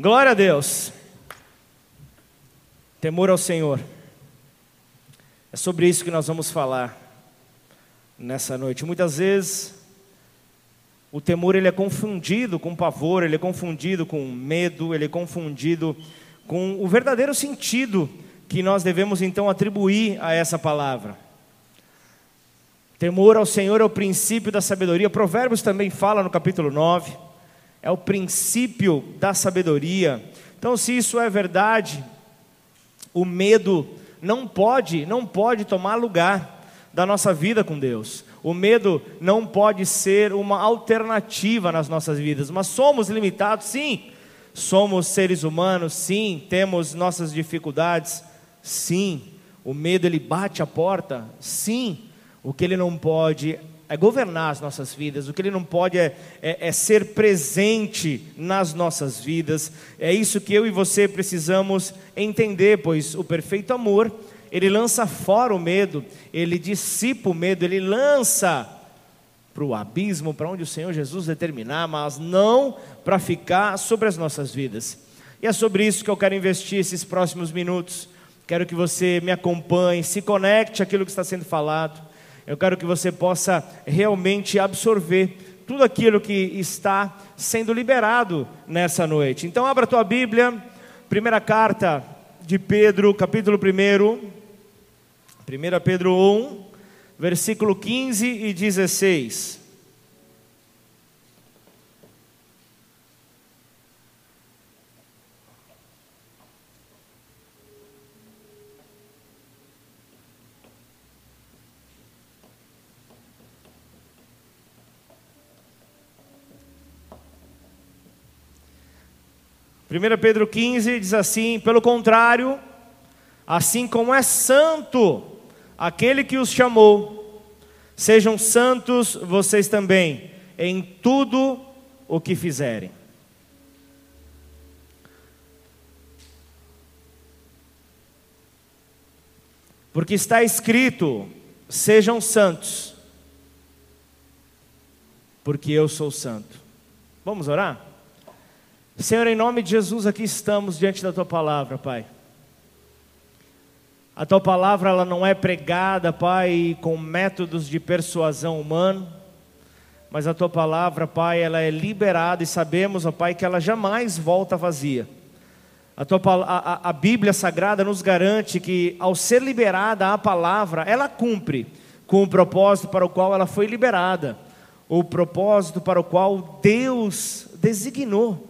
Glória a Deus. Temor ao Senhor. É sobre isso que nós vamos falar nessa noite. Muitas vezes o temor ele é confundido com pavor, ele é confundido com medo, ele é confundido com o verdadeiro sentido que nós devemos então atribuir a essa palavra. Temor ao Senhor é o princípio da sabedoria. Provérbios também fala no capítulo 9. É o princípio da sabedoria. Então, se isso é verdade, o medo não pode, não pode tomar lugar da nossa vida com Deus. O medo não pode ser uma alternativa nas nossas vidas. Mas somos limitados, sim. Somos seres humanos, sim. Temos nossas dificuldades, sim. O medo ele bate a porta, sim. O que ele não pode é governar as nossas vidas, o que ele não pode é, é, é, ser presente nas nossas vidas. É isso que eu e você precisamos entender, pois o perfeito amor, ele lança fora o medo, ele dissipa o medo, ele lança para o abismo, para onde o Senhor Jesus determinar, mas não para ficar sobre as nossas vidas. E é sobre isso que eu quero investir esses próximos minutos. Quero que você me acompanhe, se conecte àquilo que está sendo falado. Eu quero que você possa realmente absorver tudo aquilo que está sendo liberado nessa noite. Então, abra a tua Bíblia, primeira carta de Pedro, capítulo 1, 1 Pedro 1, versículo 15 e 16. 1 Pedro 15 diz assim: pelo contrário, assim como é santo aquele que os chamou, sejam santos vocês também, em tudo o que fizerem. Porque está escrito: sejam santos, porque eu sou santo. Vamos orar? Senhor, em nome de Jesus, aqui estamos diante da tua palavra, Pai. A tua palavra ela não é pregada, Pai, com métodos de persuasão humana, mas a tua palavra, Pai, ela é liberada e sabemos, ó Pai, que ela jamais volta vazia. A, tua, a, a Bíblia Sagrada nos garante que, ao ser liberada a palavra, ela cumpre com o propósito para o qual ela foi liberada, o propósito para o qual Deus designou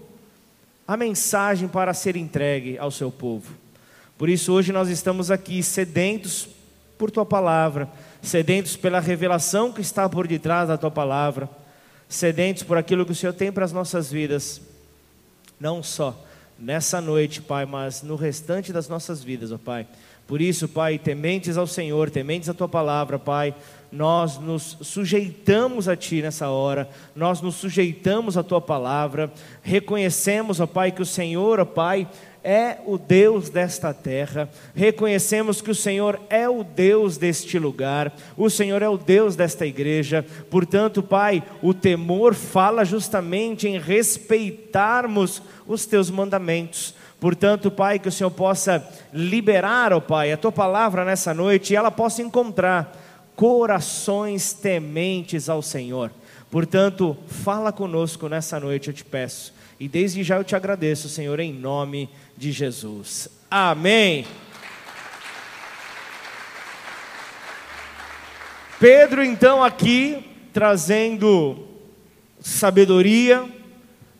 a mensagem para ser entregue ao seu povo. Por isso, hoje nós estamos aqui sedentos por tua palavra, sedentos pela revelação que está por detrás da tua palavra, sedentos por aquilo que o Senhor tem para as nossas vidas, não só nessa noite, Pai, mas no restante das nossas vidas, ó Pai. Por isso, Pai, tementes ao Senhor, tementes à tua palavra, Pai, nós nos sujeitamos a Ti nessa hora, nós nos sujeitamos à Tua palavra, reconhecemos, ó Pai, que o Senhor, ó Pai, é o Deus desta terra, reconhecemos que o Senhor é o Deus deste lugar, o Senhor é o Deus desta igreja, portanto, Pai, o temor fala justamente em respeitarmos os Teus mandamentos. Portanto, Pai, que o Senhor possa liberar, ó Pai, a Tua palavra nessa noite e ela possa encontrar corações tementes ao Senhor. Portanto, fala conosco nessa noite, eu te peço. E desde já eu te agradeço, Senhor, em nome de Jesus. Amém. Pedro, então, aqui trazendo sabedoria,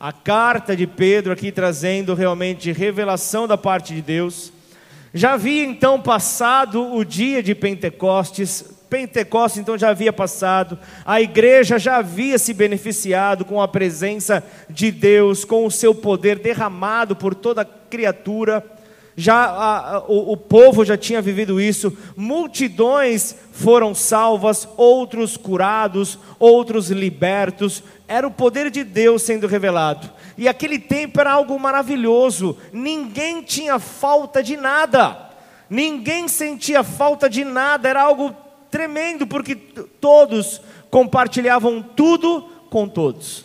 a carta de Pedro aqui trazendo realmente revelação da parte de Deus. Já havia então passado o dia de Pentecostes, Pentecostes então já havia passado, a igreja já havia se beneficiado com a presença de Deus, com o seu poder derramado por toda criatura. Já a, o, o povo já tinha vivido isso, multidões foram salvas, outros curados, outros libertos. Era o poder de Deus sendo revelado. E aquele tempo era algo maravilhoso. Ninguém tinha falta de nada. Ninguém sentia falta de nada. Era algo tremendo, porque todos compartilhavam tudo com todos.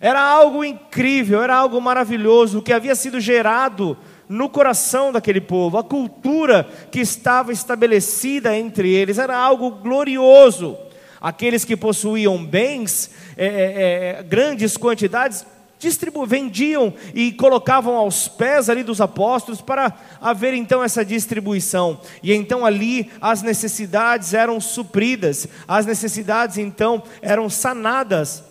Era algo incrível, era algo maravilhoso, o que havia sido gerado no coração daquele povo, a cultura que estava estabelecida entre eles, era algo glorioso. Aqueles que possuíam bens, é, é, é grandes quantidades, distribu vendiam e colocavam aos pés ali dos apóstolos para haver então essa distribuição. E então ali as necessidades eram supridas, as necessidades então eram sanadas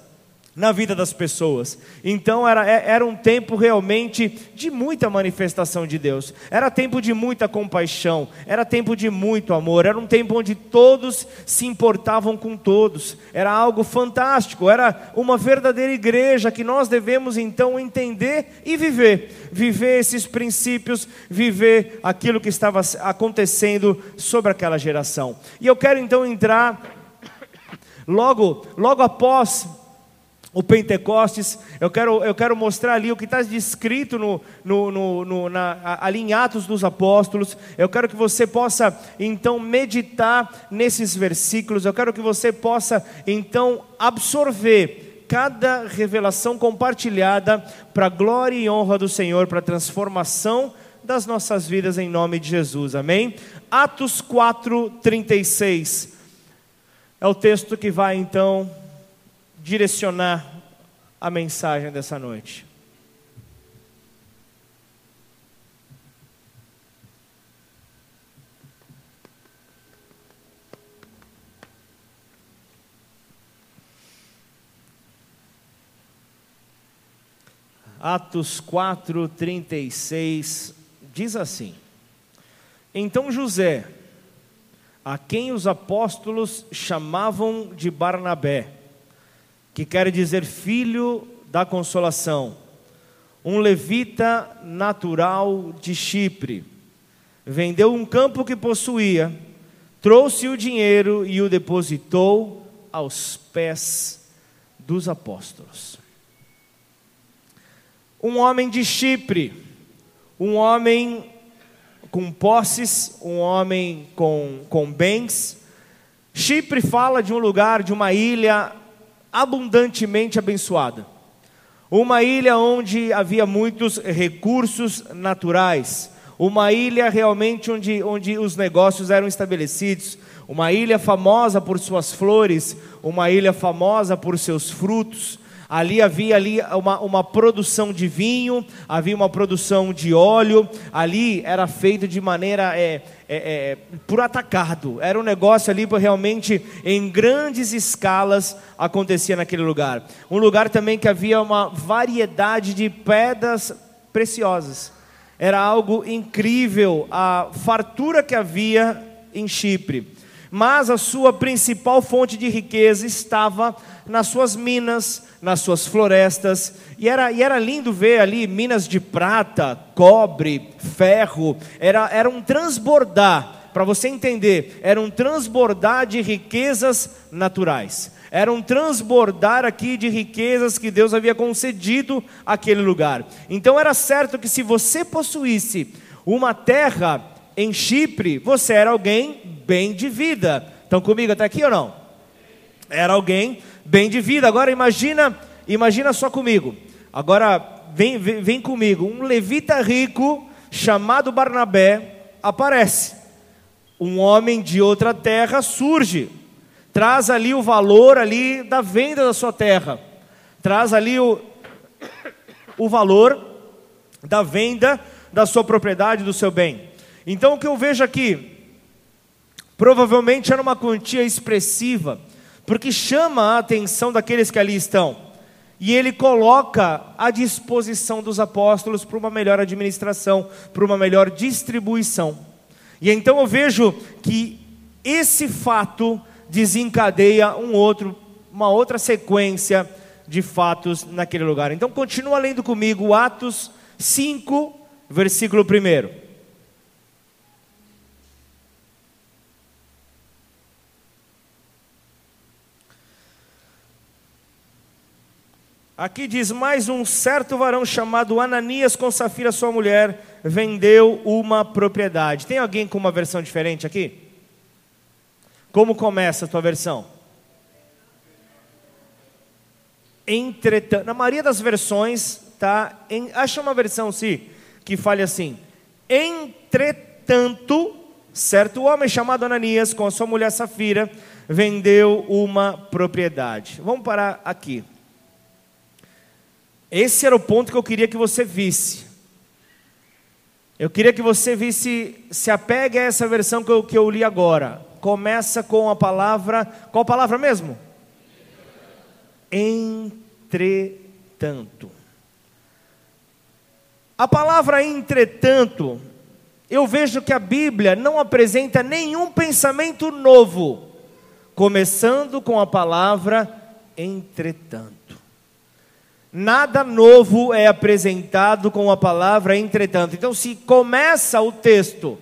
na vida das pessoas. Então era, é, era um tempo realmente de muita manifestação de Deus, era tempo de muita compaixão, era tempo de muito amor, era um tempo onde todos se importavam com todos, era algo fantástico, era uma verdadeira igreja que nós devemos então entender e viver, viver esses princípios, viver aquilo que estava acontecendo sobre aquela geração. E eu quero então entrar logo, logo após o Pentecostes, eu quero, eu quero mostrar ali o que está descrito no, no, no, no, na, ali em Atos dos Apóstolos. Eu quero que você possa então meditar nesses versículos. Eu quero que você possa então absorver cada revelação compartilhada para a glória e honra do Senhor, para a transformação das nossas vidas em nome de Jesus. Amém? Atos 4, 36. É o texto que vai então direcionar a mensagem dessa noite. Atos 4, 36 diz assim: Então José, a quem os apóstolos chamavam de Barnabé, que quer dizer filho da consolação, um levita natural de Chipre. Vendeu um campo que possuía, trouxe o dinheiro e o depositou aos pés dos apóstolos. Um homem de Chipre, um homem com posses, um homem com, com bens. Chipre fala de um lugar, de uma ilha abundantemente abençoada. Uma ilha onde havia muitos recursos naturais. Uma ilha realmente onde, onde os negócios eram estabelecidos. Uma ilha famosa por suas flores. Uma ilha famosa por seus frutos. Ali havia ali uma, uma produção de vinho, havia uma produção de óleo. Ali era feito de maneira é, é, é, por atacado. Era um negócio ali realmente em grandes escalas acontecia naquele lugar. Um lugar também que havia uma variedade de pedras preciosas. Era algo incrível a fartura que havia em Chipre. Mas a sua principal fonte de riqueza estava nas suas minas, nas suas florestas, e era, e era lindo ver ali minas de prata, cobre, ferro, era, era um transbordar, para você entender, era um transbordar de riquezas naturais, era um transbordar aqui de riquezas que Deus havia concedido àquele lugar. Então era certo que se você possuísse uma terra em Chipre, você era alguém bem de vida. Estão comigo até aqui ou não? Era alguém bem de vida. Agora imagina, imagina só comigo. Agora vem, vem, vem comigo. Um levita rico chamado Barnabé aparece. Um homem de outra terra surge. Traz ali o valor ali da venda da sua terra. Traz ali o, o valor da venda da sua propriedade, do seu bem. Então o que eu vejo aqui, provavelmente era uma quantia expressiva porque chama a atenção daqueles que ali estão. E ele coloca à disposição dos apóstolos para uma melhor administração, para uma melhor distribuição. E então eu vejo que esse fato desencadeia um outro, uma outra sequência de fatos naquele lugar. Então continua lendo comigo Atos 5, versículo 1. Aqui diz: Mais um certo varão chamado Ananias, com Safira, sua mulher, vendeu uma propriedade. Tem alguém com uma versão diferente aqui? Como começa a tua versão? Entretanto, na maioria das versões, tá? Em, acha uma versão, sim, que fale assim: Entretanto, certo homem chamado Ananias, com a sua mulher Safira, vendeu uma propriedade. Vamos parar aqui. Esse era o ponto que eu queria que você visse. Eu queria que você visse, se apegue a essa versão que eu, que eu li agora. Começa com a palavra, qual palavra mesmo? Entretanto. A palavra entretanto, eu vejo que a Bíblia não apresenta nenhum pensamento novo, começando com a palavra entretanto. Nada novo é apresentado com a palavra entretanto. Então, se começa o texto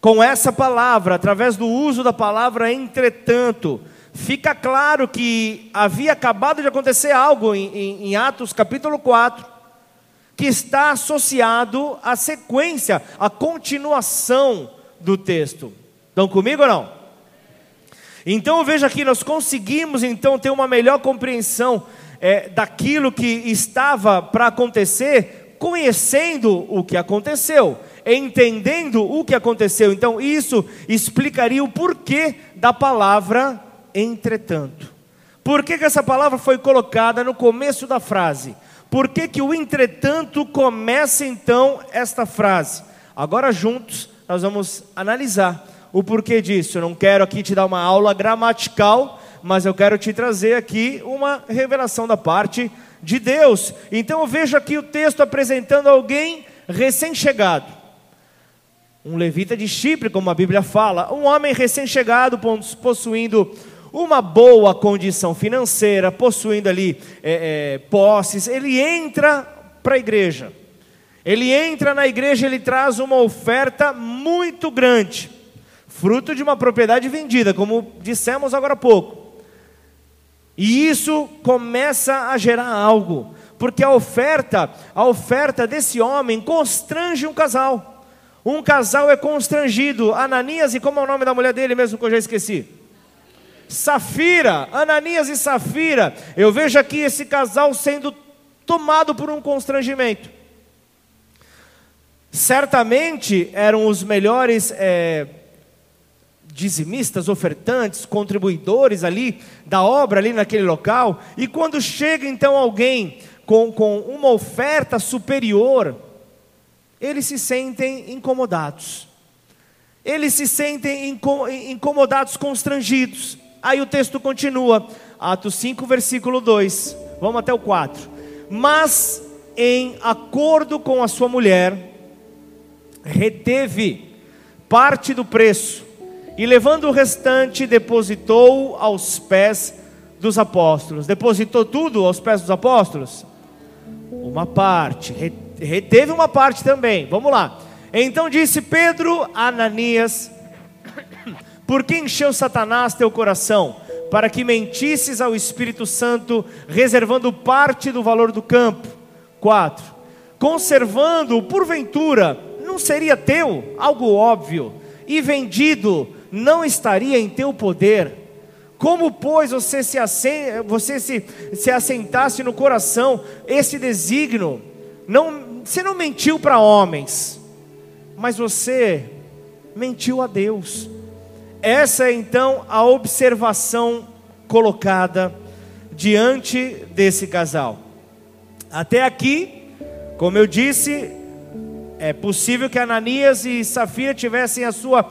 com essa palavra, através do uso da palavra entretanto, fica claro que havia acabado de acontecer algo em, em, em Atos capítulo 4, que está associado à sequência, à continuação do texto. Estão comigo ou não? Então veja aqui, nós conseguimos então ter uma melhor compreensão é, daquilo que estava para acontecer, conhecendo o que aconteceu, entendendo o que aconteceu. Então, isso explicaria o porquê da palavra entretanto. Por que, que essa palavra foi colocada no começo da frase? Por que, que o entretanto começa então esta frase? Agora, juntos, nós vamos analisar o porquê disso. Eu não quero aqui te dar uma aula gramatical mas eu quero te trazer aqui uma revelação da parte de Deus. Então eu vejo aqui o texto apresentando alguém recém-chegado. Um levita de Chipre, como a Bíblia fala, um homem recém-chegado, possuindo uma boa condição financeira, possuindo ali é, é, posses, ele entra para a igreja. Ele entra na igreja, ele traz uma oferta muito grande, fruto de uma propriedade vendida, como dissemos agora há pouco. E isso começa a gerar algo, porque a oferta, a oferta desse homem constrange um casal. Um casal é constrangido. Ananias e como é o nome da mulher dele mesmo que eu já esqueci? Safira, Ananias e Safira. Eu vejo aqui esse casal sendo tomado por um constrangimento. Certamente eram os melhores é, dizimistas, ofertantes, contribuidores ali da obra ali naquele local, e quando chega então alguém com, com uma oferta superior, eles se sentem incomodados. Eles se sentem incomodados, constrangidos. Aí o texto continua, Atos 5, versículo 2. Vamos até o 4. Mas, em acordo com a sua mulher, reteve parte do preço e levando o restante, depositou aos pés dos apóstolos. Depositou tudo aos pés dos apóstolos? Uma parte, reteve uma parte também. Vamos lá. Então disse Pedro a Ananias: Por que encheu Satanás teu coração? Para que mentisses ao Espírito Santo, reservando parte do valor do campo. 4. Conservando, porventura, não seria teu? Algo óbvio. E vendido não estaria em teu poder. Como, pois, você se, você se, se assentasse no coração esse desígnio? Não, você não mentiu para homens, mas você mentiu a Deus. Essa é então a observação colocada diante desse casal. Até aqui, como eu disse, é possível que Ananias e Safira tivessem a sua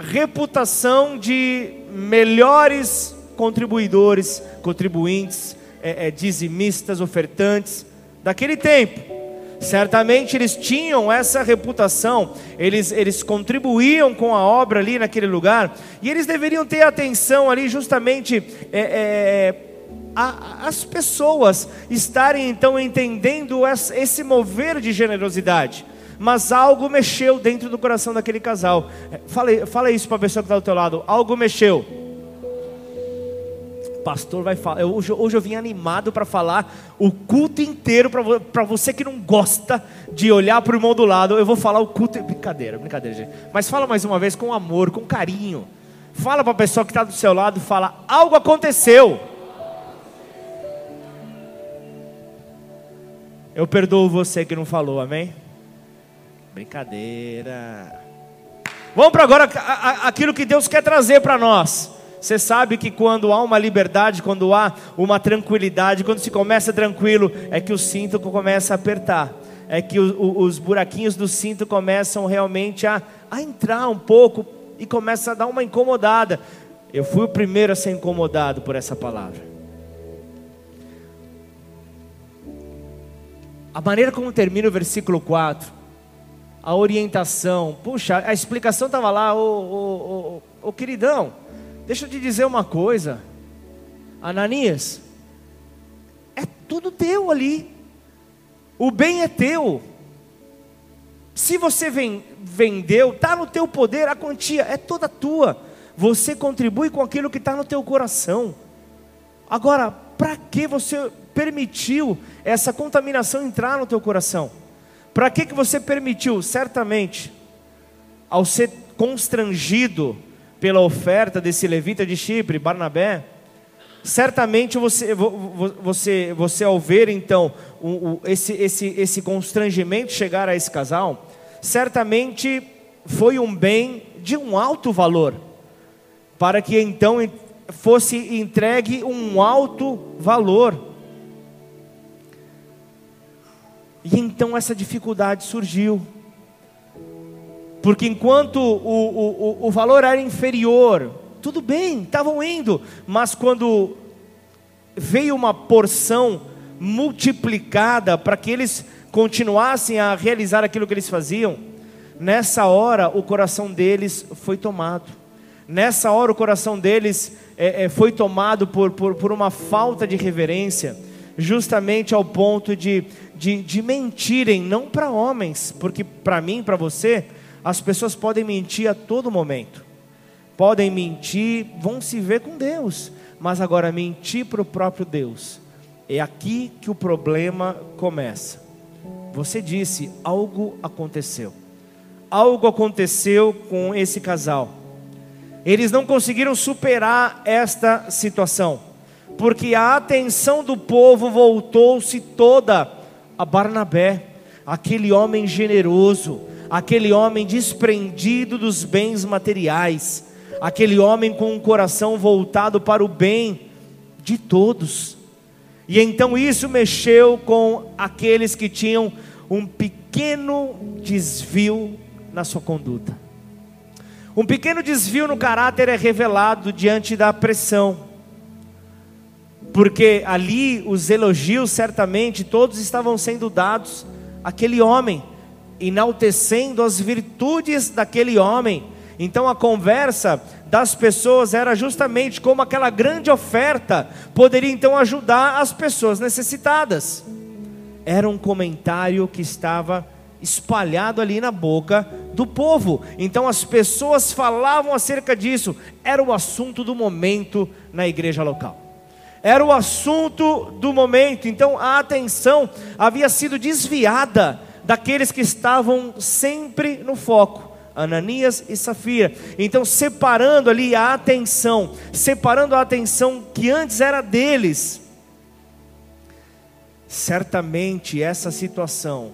reputação de melhores contribuidores, contribuintes, é, é, dizimistas, ofertantes daquele tempo. Certamente eles tinham essa reputação, eles, eles contribuíam com a obra ali naquele lugar, e eles deveriam ter atenção ali justamente é, é, a, as pessoas estarem então entendendo esse mover de generosidade mas algo mexeu dentro do coração daquele casal. Fala, fala isso para a pessoa que está do teu lado. Algo mexeu. Pastor vai falar. Hoje, hoje eu vim animado para falar o culto inteiro para você que não gosta de olhar para o irmão do lado. Eu vou falar o culto. Brincadeira, brincadeira, gente. Mas fala mais uma vez com amor, com carinho. Fala para a pessoa que está do seu lado, fala: algo aconteceu. Eu perdoo você que não falou, amém? Brincadeira. Vamos para agora aquilo que Deus quer trazer para nós. Você sabe que quando há uma liberdade, quando há uma tranquilidade, quando se começa tranquilo, é que o cinto começa a apertar, é que o, o, os buraquinhos do cinto começam realmente a, a entrar um pouco e começa a dar uma incomodada. Eu fui o primeiro a ser incomodado por essa palavra. A maneira como termina o versículo 4, a orientação, puxa, a explicação estava lá, ô, ô, ô, queridão, deixa eu te dizer uma coisa, Ananias, é tudo teu ali, o bem é teu, se você vem, vendeu, está no teu poder, a quantia é toda tua, você contribui com aquilo que está no teu coração, agora, para que você permitiu essa contaminação entrar no teu coração? Para que, que você permitiu? Certamente, ao ser constrangido pela oferta desse levita de Chipre, Barnabé, certamente você, você, você ao ver então esse, esse, esse constrangimento chegar a esse casal, certamente foi um bem de um alto valor, para que então fosse entregue um alto valor. E então essa dificuldade surgiu. Porque enquanto o, o, o valor era inferior, tudo bem, estavam indo, mas quando veio uma porção multiplicada para que eles continuassem a realizar aquilo que eles faziam, nessa hora o coração deles foi tomado. Nessa hora o coração deles é, é, foi tomado por, por, por uma falta de reverência, justamente ao ponto de de, de mentirem, não para homens, porque para mim, para você, as pessoas podem mentir a todo momento, podem mentir, vão se ver com Deus, mas agora mentir para o próprio Deus, é aqui que o problema começa. Você disse, algo aconteceu, algo aconteceu com esse casal, eles não conseguiram superar esta situação, porque a atenção do povo voltou-se toda a Barnabé, aquele homem generoso, aquele homem desprendido dos bens materiais, aquele homem com um coração voltado para o bem de todos. E então isso mexeu com aqueles que tinham um pequeno desvio na sua conduta. Um pequeno desvio no caráter é revelado diante da pressão porque ali os elogios certamente todos estavam sendo dados àquele homem, enaltecendo as virtudes daquele homem. Então a conversa das pessoas era justamente como aquela grande oferta poderia então ajudar as pessoas necessitadas. Era um comentário que estava espalhado ali na boca do povo. Então as pessoas falavam acerca disso, era o assunto do momento na igreja local era o assunto do momento, então a atenção havia sido desviada daqueles que estavam sempre no foco. Ananias e Safira. Então, separando ali a atenção, separando a atenção que antes era deles. Certamente essa situação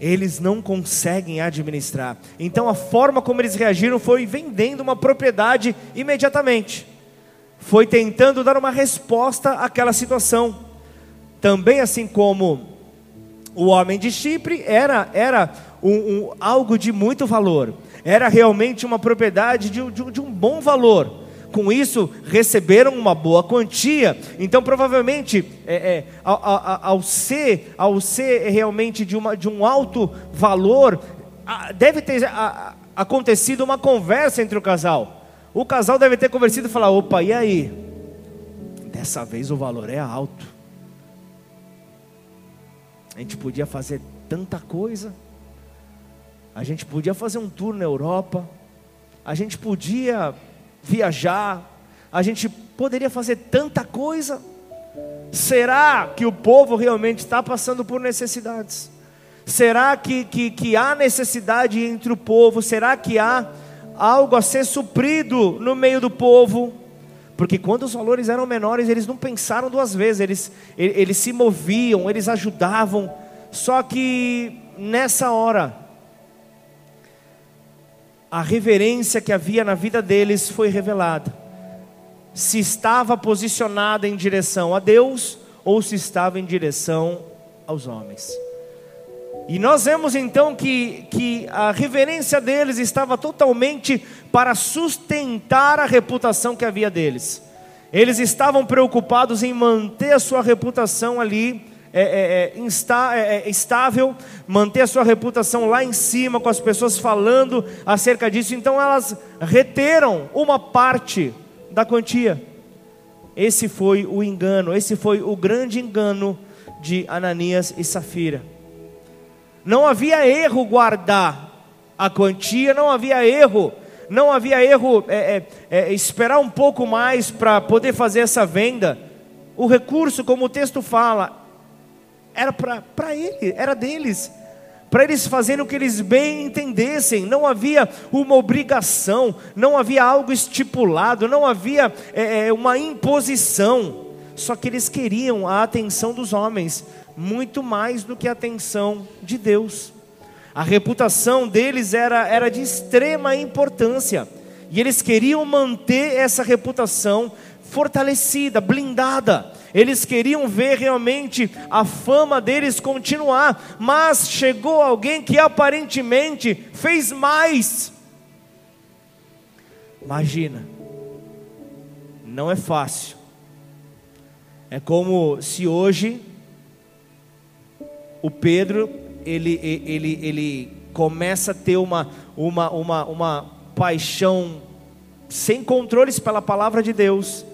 eles não conseguem administrar. Então, a forma como eles reagiram foi vendendo uma propriedade imediatamente foi tentando dar uma resposta àquela situação. Também assim como o homem de Chipre era, era um, um, algo de muito valor, era realmente uma propriedade de, de, de um bom valor. Com isso, receberam uma boa quantia. Então, provavelmente, é, é, ao, ao, ao, ser, ao ser realmente de, uma, de um alto valor, deve ter acontecido uma conversa entre o casal. O casal deve ter conversado e falar: opa, e aí? Dessa vez o valor é alto. A gente podia fazer tanta coisa. A gente podia fazer um tour na Europa. A gente podia viajar. A gente poderia fazer tanta coisa. Será que o povo realmente está passando por necessidades? Será que, que, que há necessidade entre o povo? Será que há algo a ser suprido no meio do povo, Porque quando os valores eram menores, eles não pensaram duas vezes, eles, eles se moviam, eles ajudavam. Só que nessa hora, a reverência que havia na vida deles foi revelada. Se estava posicionada em direção a Deus ou se estava em direção aos homens. E nós vemos então que, que a reverência deles estava totalmente para sustentar a reputação que havia deles. Eles estavam preocupados em manter a sua reputação ali é, é, é insta, é, é, estável, manter a sua reputação lá em cima, com as pessoas falando acerca disso. Então elas reteram uma parte da quantia. Esse foi o engano, esse foi o grande engano de Ananias e Safira. Não havia erro guardar a quantia, não havia erro, não havia erro é, é, é, esperar um pouco mais para poder fazer essa venda. O recurso, como o texto fala, era para ele, era deles, para eles fazerem o que eles bem entendessem. Não havia uma obrigação, não havia algo estipulado, não havia é, é uma imposição. Só que eles queriam a atenção dos homens muito mais do que a atenção de Deus. A reputação deles era, era de extrema importância, e eles queriam manter essa reputação fortalecida, blindada. Eles queriam ver realmente a fama deles continuar, mas chegou alguém que aparentemente fez mais. Imagina, não é fácil. É como se hoje o Pedro ele, ele, ele começa a ter uma, uma, uma, uma paixão sem controles pela palavra de Deus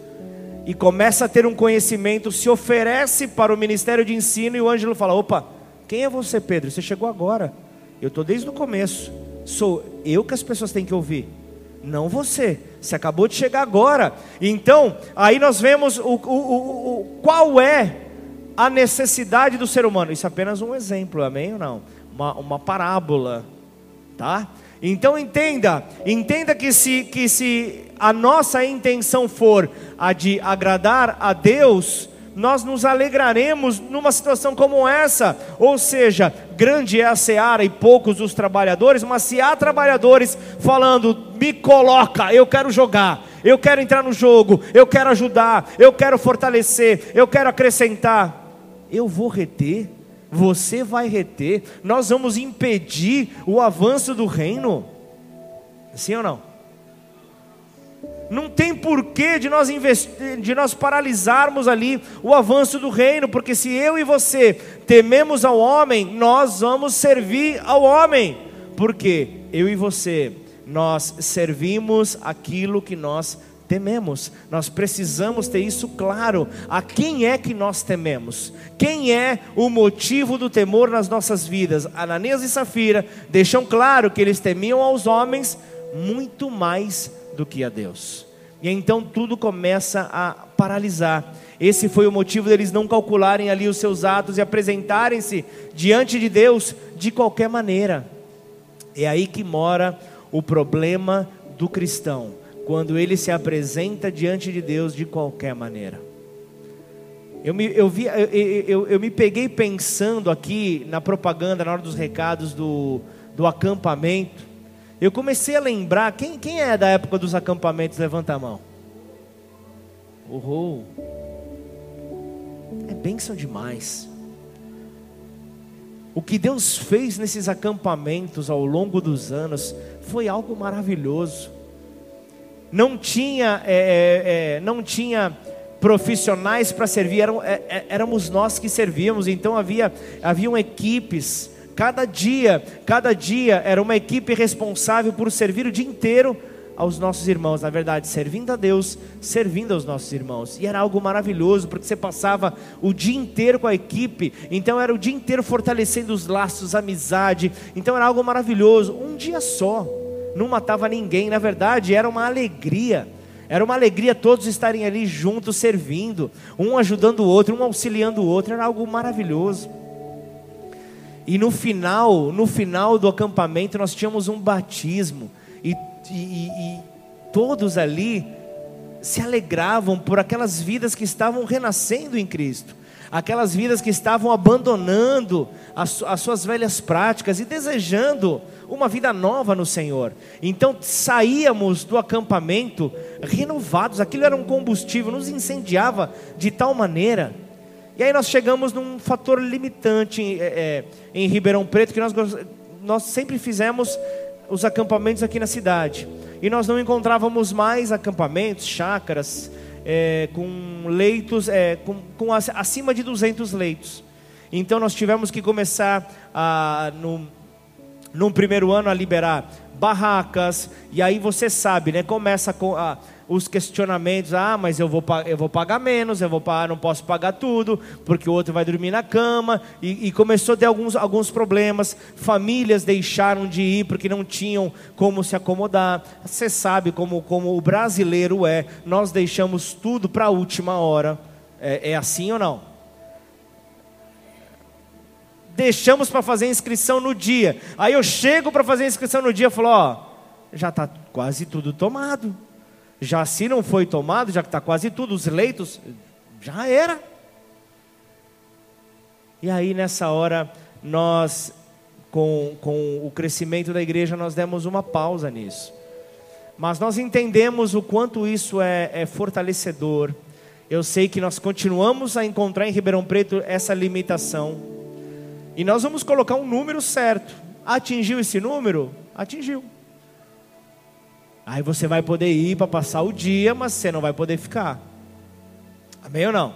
e começa a ter um conhecimento, se oferece para o ministério de ensino e o Ângelo fala: opa, quem é você, Pedro? Você chegou agora. Eu estou desde o começo. Sou eu que as pessoas têm que ouvir, não você. Você acabou de chegar agora. Então, aí nós vemos o, o, o, o qual é a necessidade do ser humano. Isso é apenas um exemplo, amém ou não? Uma, uma parábola, tá? Então entenda, entenda que se, que se a nossa intenção for a de agradar a Deus, nós nos alegraremos numa situação como essa. Ou seja, grande é a seara e poucos os trabalhadores, mas se há trabalhadores falando, me coloca, eu quero jogar, eu quero entrar no jogo, eu quero ajudar, eu quero fortalecer, eu quero acrescentar eu vou reter, você vai reter, nós vamos impedir o avanço do reino. Sim ou não? Não tem porquê de nós investir, de nós paralisarmos ali o avanço do reino, porque se eu e você tememos ao homem, nós vamos servir ao homem. Porque eu e você nós servimos aquilo que nós tememos. Nós precisamos ter isso claro. A quem é que nós tememos? Quem é o motivo do temor nas nossas vidas? Ananias e Safira deixam claro que eles temiam aos homens muito mais do que a Deus. E então tudo começa a paralisar. Esse foi o motivo deles não calcularem ali os seus atos e apresentarem-se diante de Deus de qualquer maneira. É aí que mora o problema do cristão quando ele se apresenta diante de Deus de qualquer maneira. Eu me, eu, vi, eu, eu, eu me peguei pensando aqui na propaganda, na hora dos recados do, do acampamento. Eu comecei a lembrar, quem, quem é da época dos acampamentos? Levanta a mão. Uhul. É bênção demais. O que Deus fez nesses acampamentos ao longo dos anos foi algo maravilhoso não tinha, é, é, é, não tinha profissionais para servir, eram, é, é, éramos nós que servíamos, então havia haviam equipes, cada dia, cada dia era uma equipe responsável por servir o dia inteiro aos nossos irmãos, na verdade, servindo a Deus, servindo aos nossos irmãos. E era algo maravilhoso, porque você passava o dia inteiro com a equipe, então era o dia inteiro fortalecendo os laços, amizade. Então era algo maravilhoso, um dia só não matava ninguém, na verdade era uma alegria. Era uma alegria todos estarem ali juntos servindo, um ajudando o outro, um auxiliando o outro, era algo maravilhoso. E no final, no final do acampamento nós tínhamos um batismo e, e, e todos ali se alegravam por aquelas vidas que estavam renascendo em Cristo, aquelas vidas que estavam abandonando as, as suas velhas práticas e desejando uma vida nova no Senhor. Então saíamos do acampamento renovados, aquilo era um combustível, nos incendiava de tal maneira. E aí nós chegamos num fator limitante é, é, em Ribeirão Preto, que nós, nós sempre fizemos os acampamentos aqui na cidade. E nós não encontrávamos mais acampamentos, chácaras, é, com leitos, é, com, com acima de 200 leitos. Então nós tivemos que começar a, no, num primeiro ano a liberar barracas, e aí você sabe, né? Começa com a, os questionamentos, ah, mas eu vou, eu vou pagar menos, eu vou não posso pagar tudo, porque o outro vai dormir na cama, e, e começou a ter alguns, alguns problemas, famílias deixaram de ir porque não tinham como se acomodar, você sabe como, como o brasileiro é, nós deixamos tudo para a última hora, é, é assim ou não? Deixamos para fazer a inscrição no dia. Aí eu chego para fazer a inscrição no dia e falo: Ó, já está quase tudo tomado. Já se não foi tomado, já que está quase tudo, os leitos, já era. E aí nessa hora, nós, com, com o crescimento da igreja, nós demos uma pausa nisso. Mas nós entendemos o quanto isso é, é fortalecedor. Eu sei que nós continuamos a encontrar em Ribeirão Preto essa limitação e nós vamos colocar um número certo. Atingiu esse número? Atingiu. Aí você vai poder ir para passar o dia, mas você não vai poder ficar. Amém ou não?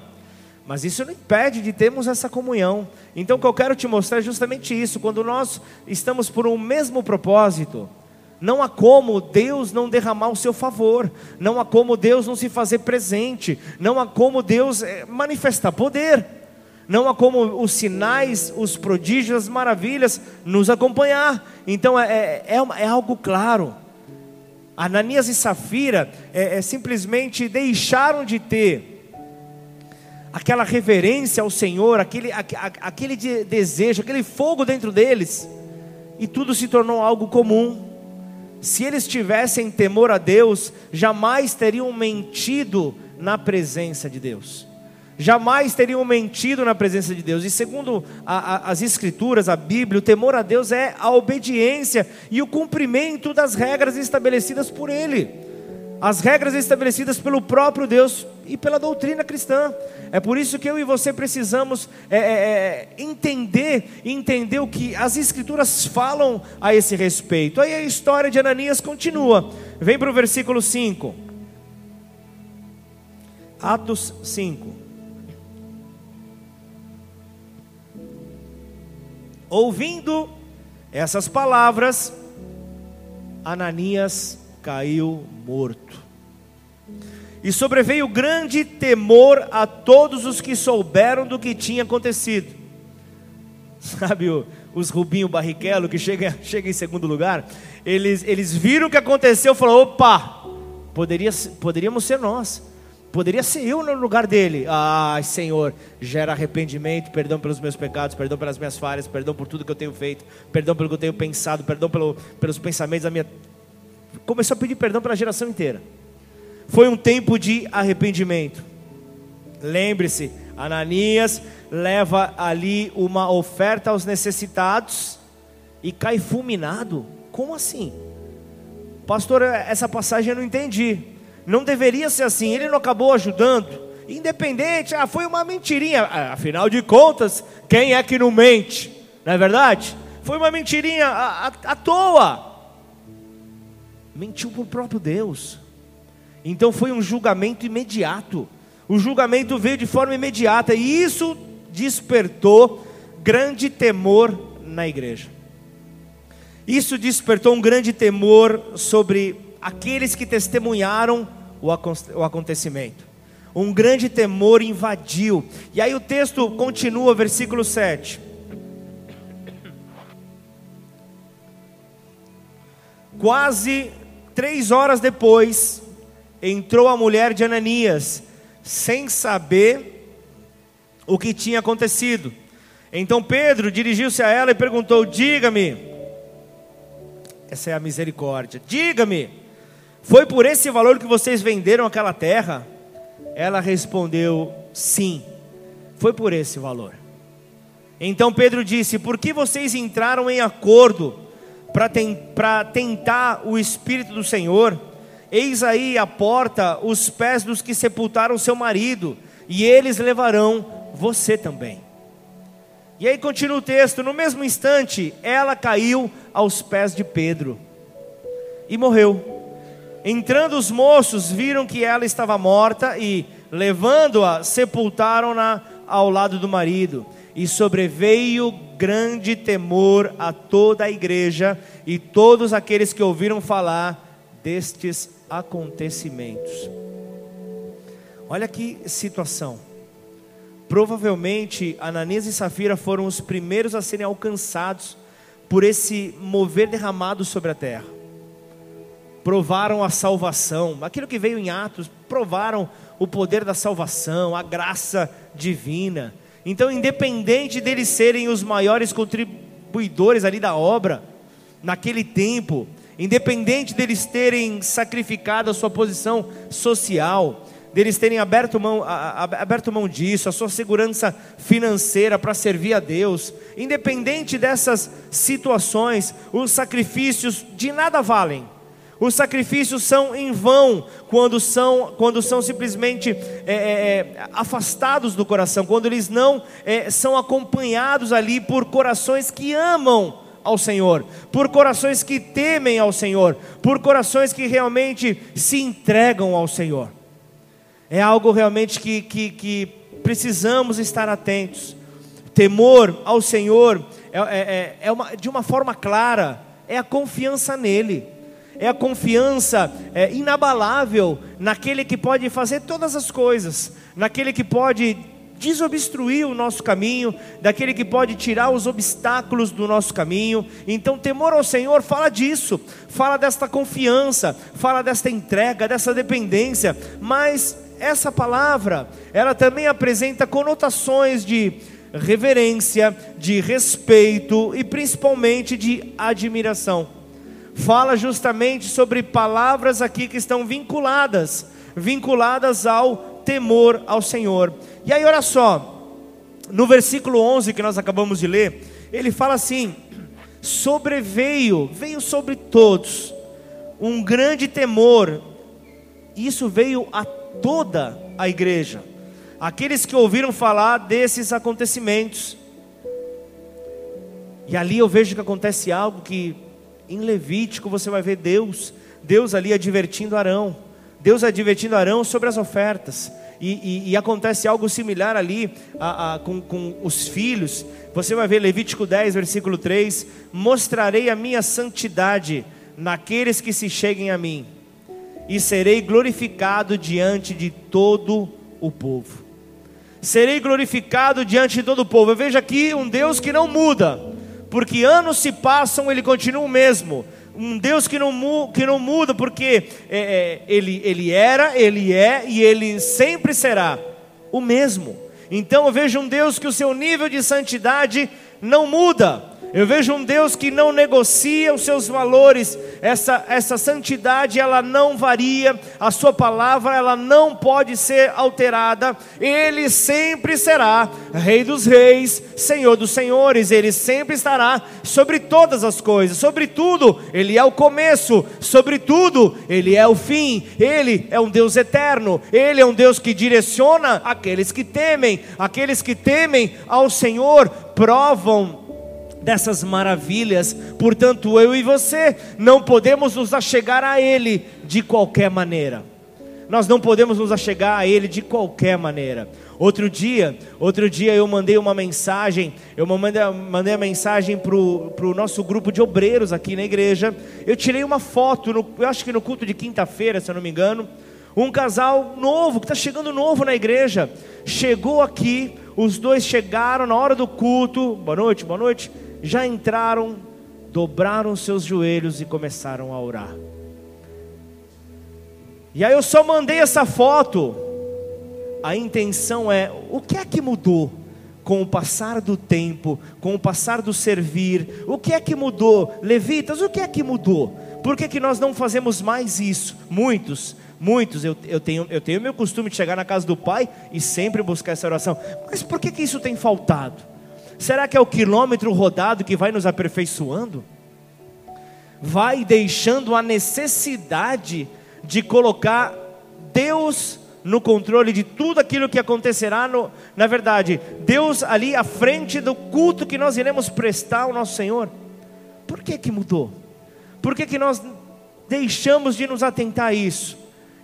Mas isso não impede de termos essa comunhão. Então o que eu quero te mostrar é justamente isso. Quando nós estamos por um mesmo propósito, não há como Deus não derramar o seu favor, não há como Deus não se fazer presente, não há como Deus eh, manifestar poder não há como os sinais, os prodígios, as maravilhas nos acompanhar. Então é, é, é, é algo claro. Ananias e Safira é, é, simplesmente deixaram de ter aquela reverência ao Senhor, aquele, aquele desejo, aquele fogo dentro deles, e tudo se tornou algo comum. Se eles tivessem temor a Deus, jamais teriam mentido na presença de Deus jamais teriam mentido na presença de Deus. E segundo a, a, as Escrituras, a Bíblia, o temor a Deus é a obediência e o cumprimento das regras estabelecidas por Ele. As regras estabelecidas pelo próprio Deus e pela doutrina cristã. É por isso que eu e você precisamos é, é, é entender entender o que as Escrituras falam a esse respeito. Aí a história de Ananias continua. Vem para o versículo 5. Atos 5. Ouvindo essas palavras, Ananias caiu morto. E sobreveio grande temor a todos os que souberam do que tinha acontecido. Sabe o, os Rubinho Barrichello que chega, chega em segundo lugar? Eles, eles viram o que aconteceu e falaram: opa, poderia, poderíamos ser nós. Poderia ser eu no lugar dele. Ai, Senhor, gera arrependimento, perdão pelos meus pecados, perdão pelas minhas falhas, perdão por tudo que eu tenho feito, perdão pelo que eu tenho pensado, perdão pelo, pelos pensamentos da minha. Começou a pedir perdão pela geração inteira. Foi um tempo de arrependimento. Lembre-se, Ananias leva ali uma oferta aos necessitados e cai fulminado. Como assim? Pastor, essa passagem eu não entendi. Não deveria ser assim. Ele não acabou ajudando. Independente, ah, foi uma mentirinha. Ah, afinal de contas, quem é que não mente? Não é verdade? Foi uma mentirinha à, à, à toa. Mentiu para o próprio Deus. Então foi um julgamento imediato. O julgamento veio de forma imediata e isso despertou grande temor na igreja. Isso despertou um grande temor sobre aqueles que testemunharam o acontecimento. Um grande temor invadiu. E aí o texto continua, versículo 7. Quase três horas depois, entrou a mulher de Ananias, sem saber o que tinha acontecido. Então Pedro dirigiu-se a ela e perguntou: Diga-me, essa é a misericórdia, diga-me, Foi por esse valor que vocês venderam aquela terra? Ela respondeu: Sim, foi por esse valor. Então Pedro disse: Por que vocês entraram em acordo para tentar o Espírito do Senhor? Eis aí a porta os pés dos que sepultaram seu marido, e eles levarão você também. E aí continua o texto: no mesmo instante, ela caiu aos pés de Pedro e morreu. Entrando os moços, viram que ela estava morta e, levando-a, sepultaram-na ao lado do marido. E sobreveio grande temor a toda a igreja e todos aqueles que ouviram falar destes acontecimentos. Olha que situação. Provavelmente Ananias e Safira foram os primeiros a serem alcançados por esse mover derramado sobre a terra provaram a salvação, aquilo que veio em Atos, provaram o poder da salvação, a graça divina. Então, independente deles serem os maiores contribuidores ali da obra, naquele tempo, independente deles terem sacrificado a sua posição social, deles terem aberto mão, aberto mão disso, a sua segurança financeira para servir a Deus, independente dessas situações, os sacrifícios de nada valem os sacrifícios são em vão quando são, quando são simplesmente é, é, é, afastados do coração, quando eles não é, são acompanhados ali por corações que amam ao Senhor, por corações que temem ao Senhor, por corações que realmente se entregam ao Senhor. É algo realmente que, que, que precisamos estar atentos. Temor ao Senhor é, é, é, uma, de uma forma clara, é a confiança nele é a confiança é, inabalável naquele que pode fazer todas as coisas, naquele que pode desobstruir o nosso caminho, daquele que pode tirar os obstáculos do nosso caminho. Então, temor ao Senhor fala disso, fala desta confiança, fala desta entrega, dessa dependência, mas essa palavra, ela também apresenta conotações de reverência, de respeito e principalmente de admiração fala justamente sobre palavras aqui que estão vinculadas, vinculadas ao temor ao Senhor. E aí, olha só, no versículo 11 que nós acabamos de ler, ele fala assim: sobreveio, veio sobre todos, um grande temor, isso veio a toda a igreja, aqueles que ouviram falar desses acontecimentos. E ali eu vejo que acontece algo que em Levítico você vai ver Deus, Deus ali advertindo Arão, Deus advertindo Arão sobre as ofertas. E, e, e acontece algo similar ali a, a, com, com os filhos. Você vai ver Levítico 10, versículo 3: Mostrarei a minha santidade naqueles que se cheguem a mim, e serei glorificado diante de todo o povo. Serei glorificado diante de todo o povo. Eu vejo aqui um Deus que não muda porque anos se passam, ele continua o mesmo. Um Deus que não, que não muda, porque é, é, ele, ele era, ele é e ele sempre será o mesmo. Então eu vejo um Deus que o seu nível de santidade não muda. Eu vejo um Deus que não negocia os seus valores. Essa, essa santidade ela não varia. A sua palavra ela não pode ser alterada. Ele sempre será Rei dos Reis, Senhor dos Senhores. Ele sempre estará sobre todas as coisas. Sobre tudo, Ele é o começo. Sobre tudo, Ele é o fim. Ele é um Deus eterno. Ele é um Deus que direciona aqueles que temem. Aqueles que temem ao Senhor provam dessas maravilhas. Portanto, eu e você não podemos nos achegar a Ele de qualquer maneira. Nós não podemos nos achegar a Ele de qualquer maneira. Outro dia, outro dia eu mandei uma mensagem, eu mandei, mandei a mensagem para o nosso grupo de obreiros aqui na igreja. Eu tirei uma foto, no, eu acho que no culto de quinta-feira, se eu não me engano. Um casal novo, que está chegando novo na igreja, chegou aqui, os dois chegaram na hora do culto. Boa noite, boa noite já entraram, dobraram seus joelhos e começaram a orar. E aí eu só mandei essa foto. A intenção é: o que é que mudou? Com o passar do tempo, com o passar do servir, o que é que mudou? Levitas, o que é que mudou? Por que, que nós não fazemos mais isso? Muitos, muitos, eu, eu, tenho, eu tenho meu costume de chegar na casa do Pai e sempre buscar essa oração. Mas por que, que isso tem faltado? Será que é o quilômetro rodado que vai nos aperfeiçoando? Vai deixando a necessidade de colocar Deus no controle de tudo aquilo que acontecerá, no, na verdade, Deus ali à frente do culto que nós iremos prestar ao nosso Senhor. Por que que mudou? Por que que nós deixamos de nos atentar a isso?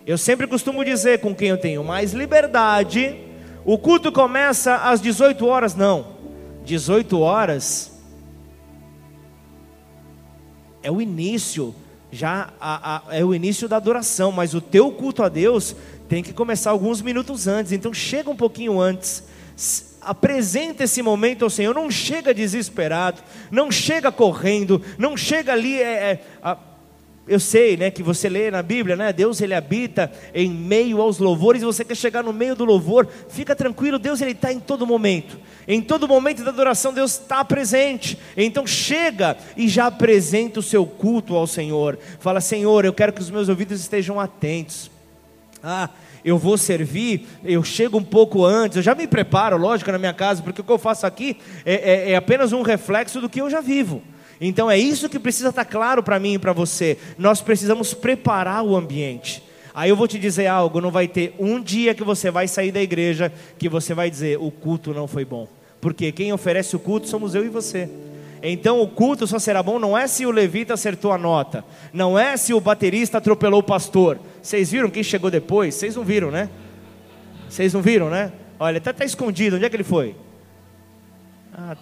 Eu sempre costumo dizer com quem eu tenho mais liberdade, o culto começa às 18 horas, não. 18 horas é o início, já a, a, é o início da adoração, mas o teu culto a Deus tem que começar alguns minutos antes, então chega um pouquinho antes. Apresenta esse momento ao Senhor, não chega desesperado, não chega correndo, não chega ali. É, é, a, eu sei, né, que você lê na Bíblia, né, Deus ele habita em meio aos louvores. E você quer chegar no meio do louvor, fica tranquilo, Deus ele está em todo momento. Em todo momento da adoração Deus está presente. Então chega e já apresenta o seu culto ao Senhor. Fala, Senhor, eu quero que os meus ouvidos estejam atentos. Ah, eu vou servir, eu chego um pouco antes, eu já me preparo, lógico, na minha casa, porque o que eu faço aqui é, é, é apenas um reflexo do que eu já vivo. Então é isso que precisa estar claro para mim e para você. Nós precisamos preparar o ambiente. Aí eu vou te dizer algo: não vai ter um dia que você vai sair da igreja que você vai dizer o culto não foi bom. Porque quem oferece o culto somos eu e você. Então o culto só será bom não é se o levita acertou a nota, não é se o baterista atropelou o pastor. Vocês viram quem chegou depois? Vocês não viram, né? Vocês não viram, né? Olha, até está escondido. Onde é que ele foi? Ah,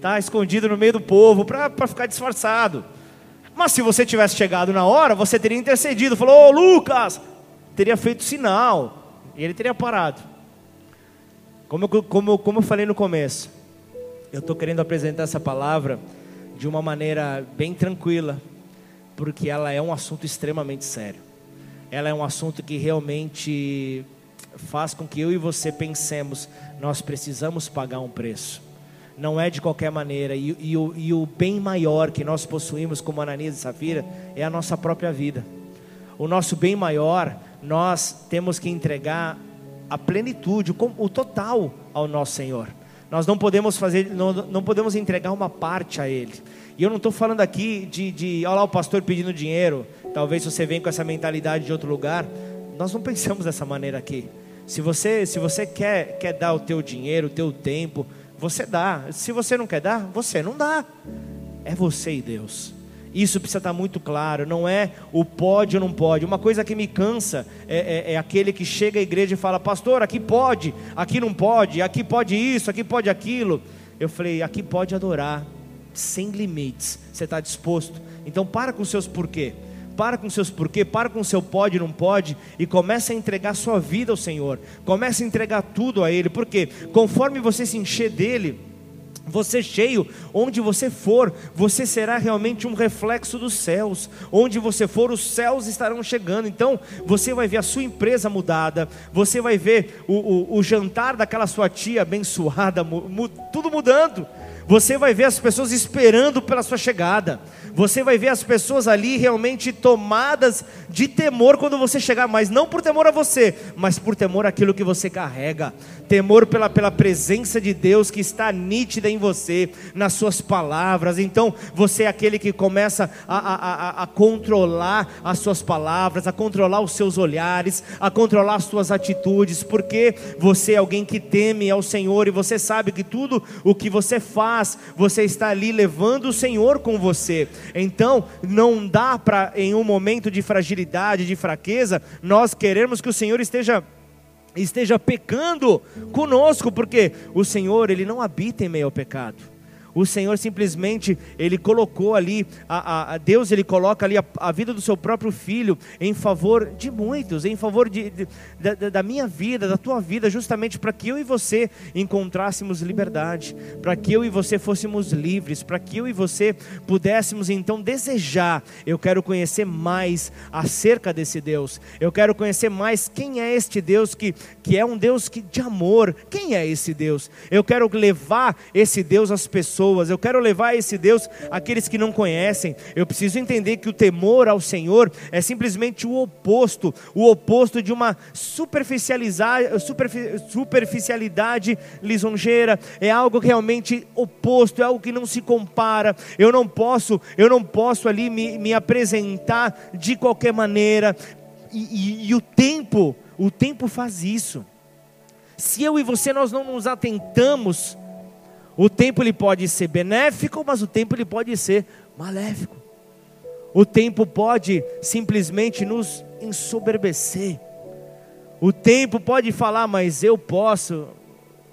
tá escondido no meio do povo para ficar disfarçado. Mas se você tivesse chegado na hora, você teria intercedido, falou: Ô Lucas, teria feito sinal e ele teria parado. Como eu, como, como eu falei no começo, eu estou querendo apresentar essa palavra de uma maneira bem tranquila, porque ela é um assunto extremamente sério. Ela é um assunto que realmente faz com que eu e você pensemos: nós precisamos pagar um preço. Não é de qualquer maneira, e, e, o, e o bem maior que nós possuímos como Ananias e Safira é a nossa própria vida. O nosso bem maior, nós temos que entregar a plenitude, o, total ao nosso Senhor. Nós não podemos fazer, não, não podemos entregar uma parte a Ele. E eu não estou falando aqui de, de, olha lá o pastor pedindo dinheiro. Talvez você venha com essa mentalidade de outro lugar. Nós não pensamos dessa maneira aqui. Se você, se você quer, quer dar o teu dinheiro, o teu tempo, você dá. Se você não quer dar, você não dá. É você e Deus. Isso precisa estar muito claro, não é o pode ou não pode. Uma coisa que me cansa é, é, é, aquele que chega à igreja e fala, pastor, aqui pode, aqui não pode, aqui pode isso, aqui pode aquilo. Eu falei, aqui pode adorar, sem limites. Você está disposto? Então para com seus porquê. Para com seus porquê, para com seu pode e não pode e comece a entregar sua vida ao Senhor. Comece a entregar tudo a Ele, porque conforme você se encher dele, você cheio, onde você for, você será realmente um reflexo dos céus. Onde você for, os céus estarão chegando. Então, você vai ver a sua empresa mudada, você vai ver o, o, o jantar daquela sua tia abençoada, tudo mudando. Você vai ver as pessoas esperando pela sua chegada. Você vai ver as pessoas ali realmente tomadas de temor quando você chegar, mas não por temor a você, mas por temor àquilo que você carrega. Temor pela, pela presença de Deus que está nítida em você, nas suas palavras. Então, você é aquele que começa a, a, a, controlar as suas palavras, a controlar os seus olhares, a controlar as suas atitudes, porque você é alguém que teme ao Senhor e você sabe que tudo o que você faz, você está ali levando o Senhor com você. Então, não dá para, em um momento de fragilidade, de fraqueza, nós queremos que o Senhor esteja esteja pecando conosco, porque o Senhor, ele não habita em meio ao pecado. O Senhor simplesmente ele colocou ali a, a, a Deus ele coloca ali a, a, vida do seu próprio filho em favor de muitos, em favor de, de da, da, minha vida, da tua vida, justamente para que eu e você encontrássemos liberdade, para que eu e você fôssemos livres, para que eu e você pudéssemos então desejar. Eu quero conhecer mais acerca desse Deus. Eu quero conhecer mais quem é este Deus que, que é um Deus que, de amor. Quem é esse Deus? Eu quero levar esse Deus às pessoas pessoas, eu quero levar esse Deus àqueles que não conhecem. Eu preciso entender que o temor ao Senhor é simplesmente o oposto, o oposto de uma superficialidade, lisonjeira, é algo realmente oposto, é algo que não se compara. Eu não posso, eu não posso ali me, me apresentar de qualquer maneira. E, e, e o tempo, o tempo faz isso. Se eu e você nós não nos atentamos, o tempo ele pode ser benéfico, mas o tempo ele pode ser maléfico. O tempo pode simplesmente nos ensoberbecer. O tempo pode falar, mas eu posso.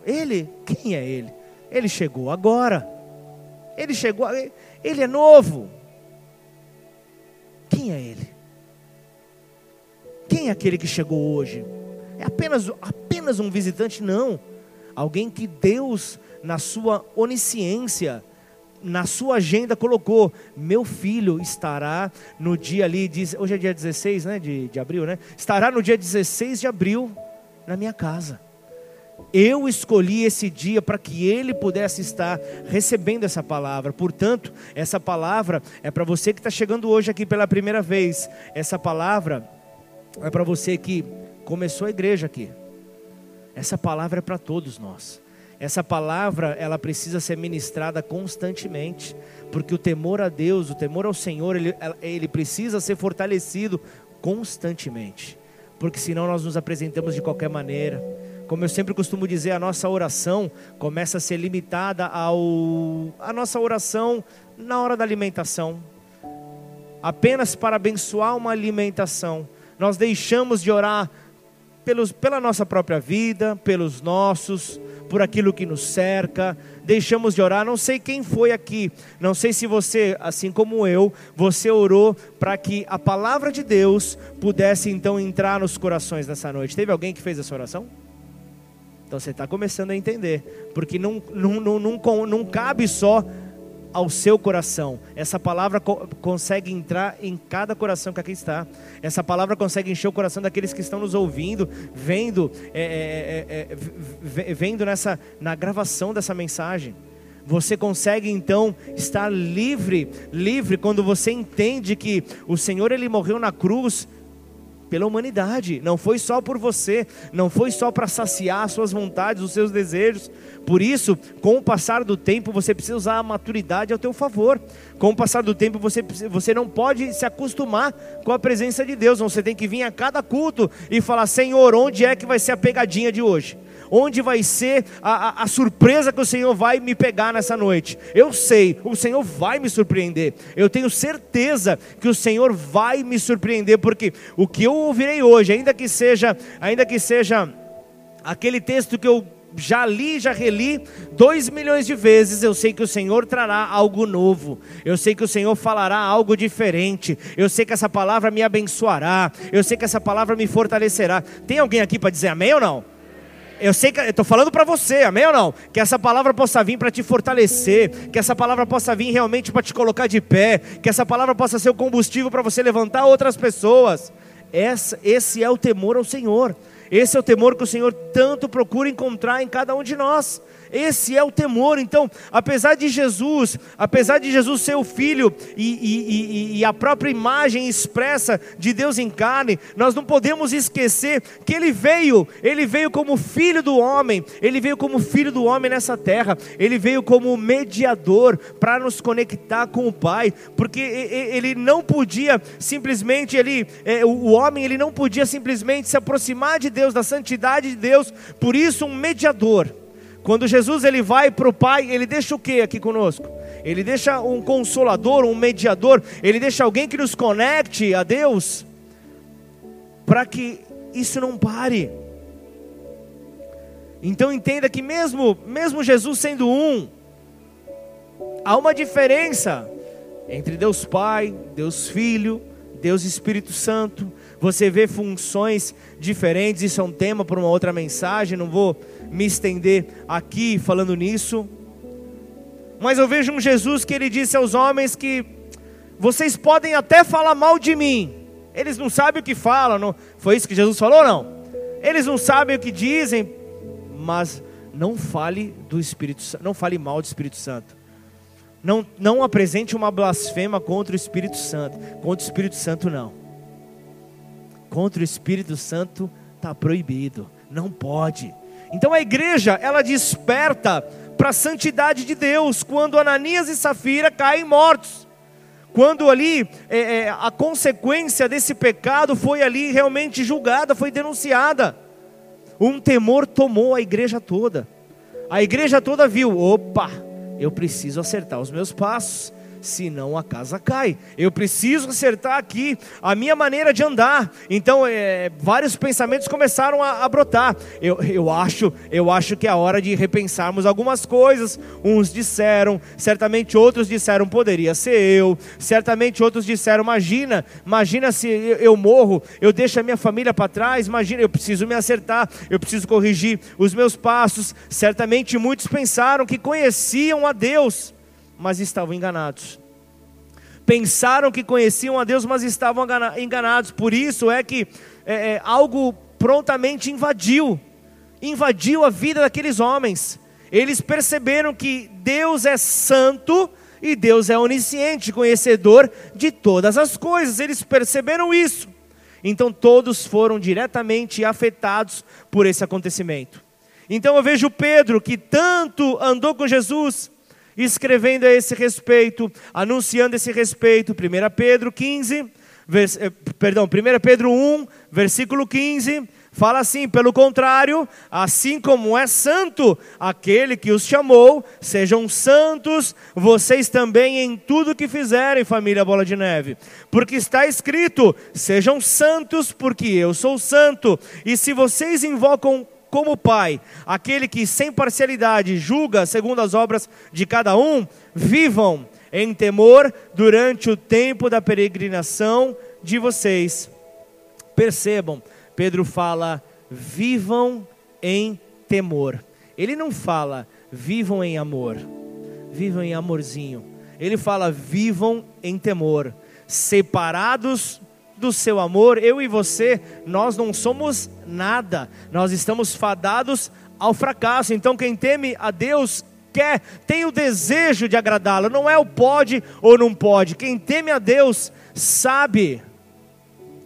Ele, quem é ele? Ele chegou agora. Ele chegou, ele é novo. Quem é ele? Quem é aquele que chegou hoje? É apenas, apenas um visitante? Não. Alguém que Deus, na sua onisciência, na sua agenda colocou: meu filho estará no dia ali, hoje é dia 16 né, de, de abril, né? Estará no dia 16 de abril na minha casa. Eu escolhi esse dia para que ele pudesse estar recebendo essa palavra. Portanto, essa palavra é para você que está chegando hoje aqui pela primeira vez. Essa palavra é para você que começou a igreja aqui. Essa palavra é para todos nós. Essa palavra, ela precisa ser ministrada constantemente, porque o temor a Deus, o temor ao Senhor, ele, ele precisa ser fortalecido constantemente, porque senão nós nos apresentamos de qualquer maneira. Como eu sempre costumo dizer, a nossa oração começa a ser limitada ao a nossa oração na hora da alimentação, apenas para abençoar uma alimentação. Nós deixamos de orar pelos, pela nossa própria vida, pelos nossos, por aquilo que nos cerca, deixamos de orar. Não sei quem foi aqui, não sei se você, assim como eu, você orou para que a palavra de Deus pudesse então entrar nos corações nessa noite. Teve alguém que fez essa oração? Então você está começando a entender, porque não, não, não, não, não cabe só ao seu coração. Essa palavra co consegue entrar em cada coração que aqui está. Essa palavra consegue encher o coração daqueles que estão nos ouvindo, vendo, é, é, é, é vendo nessa na gravação dessa mensagem. Você consegue então estar livre, livre quando você entende que o Senhor ele morreu na cruz pela humanidade, não foi só por você, não foi só para saciar as suas vontades, os seus desejos. Por isso, com o passar do tempo, você precisa usar a maturidade ao teu favor. Com o passar do tempo, você, você não pode se acostumar com a presença de Deus. Você tem que vir a cada culto e falar: Senhor, onde é que vai ser a pegadinha de hoje? Onde vai ser a, a, a, surpresa que o Senhor vai me pegar nessa noite. Eu sei, o Senhor vai me surpreender. Eu tenho certeza que o Senhor vai me surpreender, porque o que eu ouvirei hoje, ainda que seja, ainda que seja aquele texto que eu já li, já reli dois milhões de vezes. Eu sei que o Senhor trará algo novo. Eu sei que o Senhor falará algo diferente. Eu sei que essa palavra me abençoará. Eu sei que essa palavra me fortalecerá. Tem alguém aqui para dizer amém ou não? Eu sei que estou falando para você, amém ou não? Que essa palavra possa vir para te fortalecer, que essa palavra possa vir realmente para te colocar de pé, que essa palavra possa ser o combustível para você levantar outras pessoas. Essa, esse é o temor ao Senhor. Esse é o temor que o Senhor tanto procura encontrar em cada um de nós. Esse é o temor. Então, apesar de Jesus, apesar de Jesus ser o Filho e, e, e, e, a própria imagem expressa de Deus em carne, nós não podemos esquecer que Ele veio, Ele veio como Filho do homem, Ele veio como Filho do homem nessa terra, Ele veio como mediador para nos conectar com o Pai, porque Ele não podia simplesmente, ele, é, o homem, ele não podia simplesmente se aproximar de Deus, da santidade de Deus, por isso um mediador. Quando Jesus ele vai para o Pai, ele deixa o que aqui conosco? Ele deixa um consolador, um mediador, ele deixa alguém que nos conecte a Deus, para que isso não pare. Então entenda que mesmo, mesmo Jesus sendo um, há uma diferença entre Deus Pai, Deus Filho, Deus Espírito Santo. Você vê funções diferentes, isso é um tema para uma outra mensagem, não vou me estender aqui falando nisso. Mas eu vejo um Jesus que ele disse aos homens que vocês podem até falar mal de mim. Eles não sabem o que falam, não. Foi isso que Jesus falou, não? Eles não sabem o que dizem, mas não fale do Espírito não fale mal do Espírito Santo. Não, não apresente uma blasfema contra o Espírito Santo. Contra o Espírito Santo, não. Contra o Espírito Santo está proibido. Não pode. Então a igreja, ela desperta para a santidade de Deus quando Ananias e Safira caem mortos. Quando ali é, é, a consequência desse pecado foi ali realmente julgada, foi denunciada. Um temor tomou a igreja toda. A igreja toda viu: opa, eu preciso acertar os meus passos senão a casa cai. Eu preciso acertar aqui a minha maneira de andar. Então, é, vários pensamentos começaram a, a, brotar. Eu, eu, acho, eu acho que é a hora de repensarmos algumas coisas. Uns disseram, certamente outros disseram, poderia ser eu. Certamente outros disseram, imagina, imagina se eu, eu morro, eu deixo a minha família para trás. Imagina, eu preciso me acertar, eu preciso corrigir os meus passos. Certamente muitos pensaram que conheciam a Deus mas estavam enganados. Pensaram que conheciam a Deus, mas estavam enganados. Por isso é que é, é, algo prontamente invadiu invadiu a vida daqueles homens. Eles perceberam que Deus é santo e Deus é onisciente, conhecedor de todas as coisas. Eles perceberam isso. Então todos foram diretamente afetados por esse acontecimento. Então eu vejo Pedro, que tanto andou com Jesus, escrevendo a esse respeito, anunciando esse respeito, 1 Pedro 15, vers, eh, perdão, 1 Pedro 1, versículo 15, fala assim: pelo contrário, assim como é santo aquele que os chamou, sejam santos vocês também em tudo que fizerem, família Bola de Neve, porque está escrito: sejam santos, porque eu sou santo, e se vocês invocam como Pai, aquele que sem parcialidade julga segundo as obras de cada um, vivam em temor durante o tempo da peregrinação de vocês. Percebam, Pedro fala: vivam em temor. Ele não fala vivam em amor, vivam em amorzinho. Ele fala vivam em temor, separados do seu amor, eu e você, nós não somos nada, nós estamos fadados ao fracasso. Então, quem teme a Deus quer, tem o desejo de agradá-lo, não é o pode ou não pode. Quem teme a Deus sabe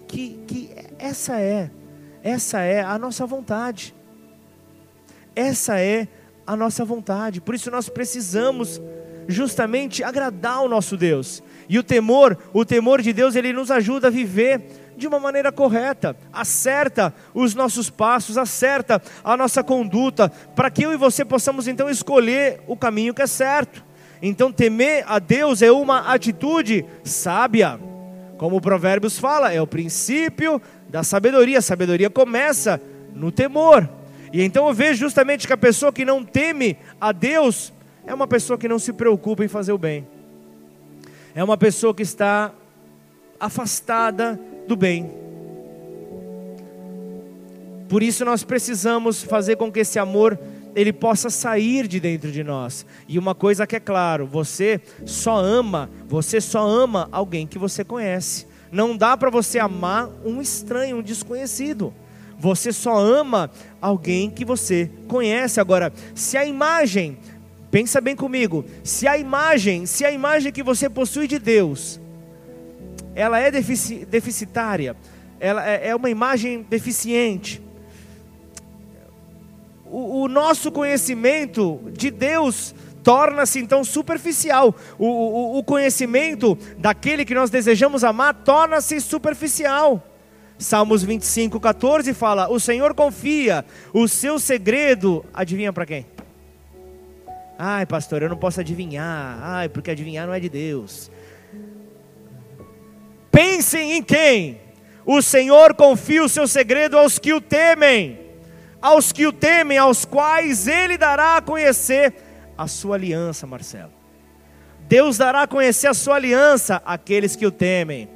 que, que essa é, essa é a nossa vontade. Essa é a nossa vontade. Por isso nós precisamos justamente agradar o nosso Deus. E o temor, o temor de Deus, ele nos ajuda a viver de uma maneira correta, acerta os nossos passos, acerta a nossa conduta, para que eu e você possamos então escolher o caminho que é certo. Então, temer a Deus é uma atitude sábia, como o Provérbios fala, é o princípio da sabedoria. A sabedoria começa no temor. E então eu vejo justamente que a pessoa que não teme a Deus é uma pessoa que não se preocupa em fazer o bem é uma pessoa que está afastada do bem. Por isso nós precisamos fazer com que esse amor ele possa sair de dentro de nós. E uma coisa que é claro, você só ama, você só ama alguém que você conhece. Não dá para você amar um estranho, um desconhecido. Você só ama alguém que você conhece. Agora, se a imagem Pensa bem comigo. Se a imagem, se a imagem que você possui de Deus, ela é deficitária, ela é, é uma imagem deficiente. O, o nosso conhecimento de Deus torna-se então superficial. O, o, o, conhecimento daquele que nós desejamos amar torna-se superficial. Salmos 25, 14 fala: O Senhor confia o seu segredo, adivinha para quem? Ai, pastor, eu não posso adivinhar. Ai, porque adivinhar não é de Deus. Pensem em quem? O Senhor confia o seu segredo aos que o temem. Aos que o temem, aos quais ele dará a conhecer a sua aliança, Marcelo. Deus dará a conhecer a sua aliança àqueles que o temem.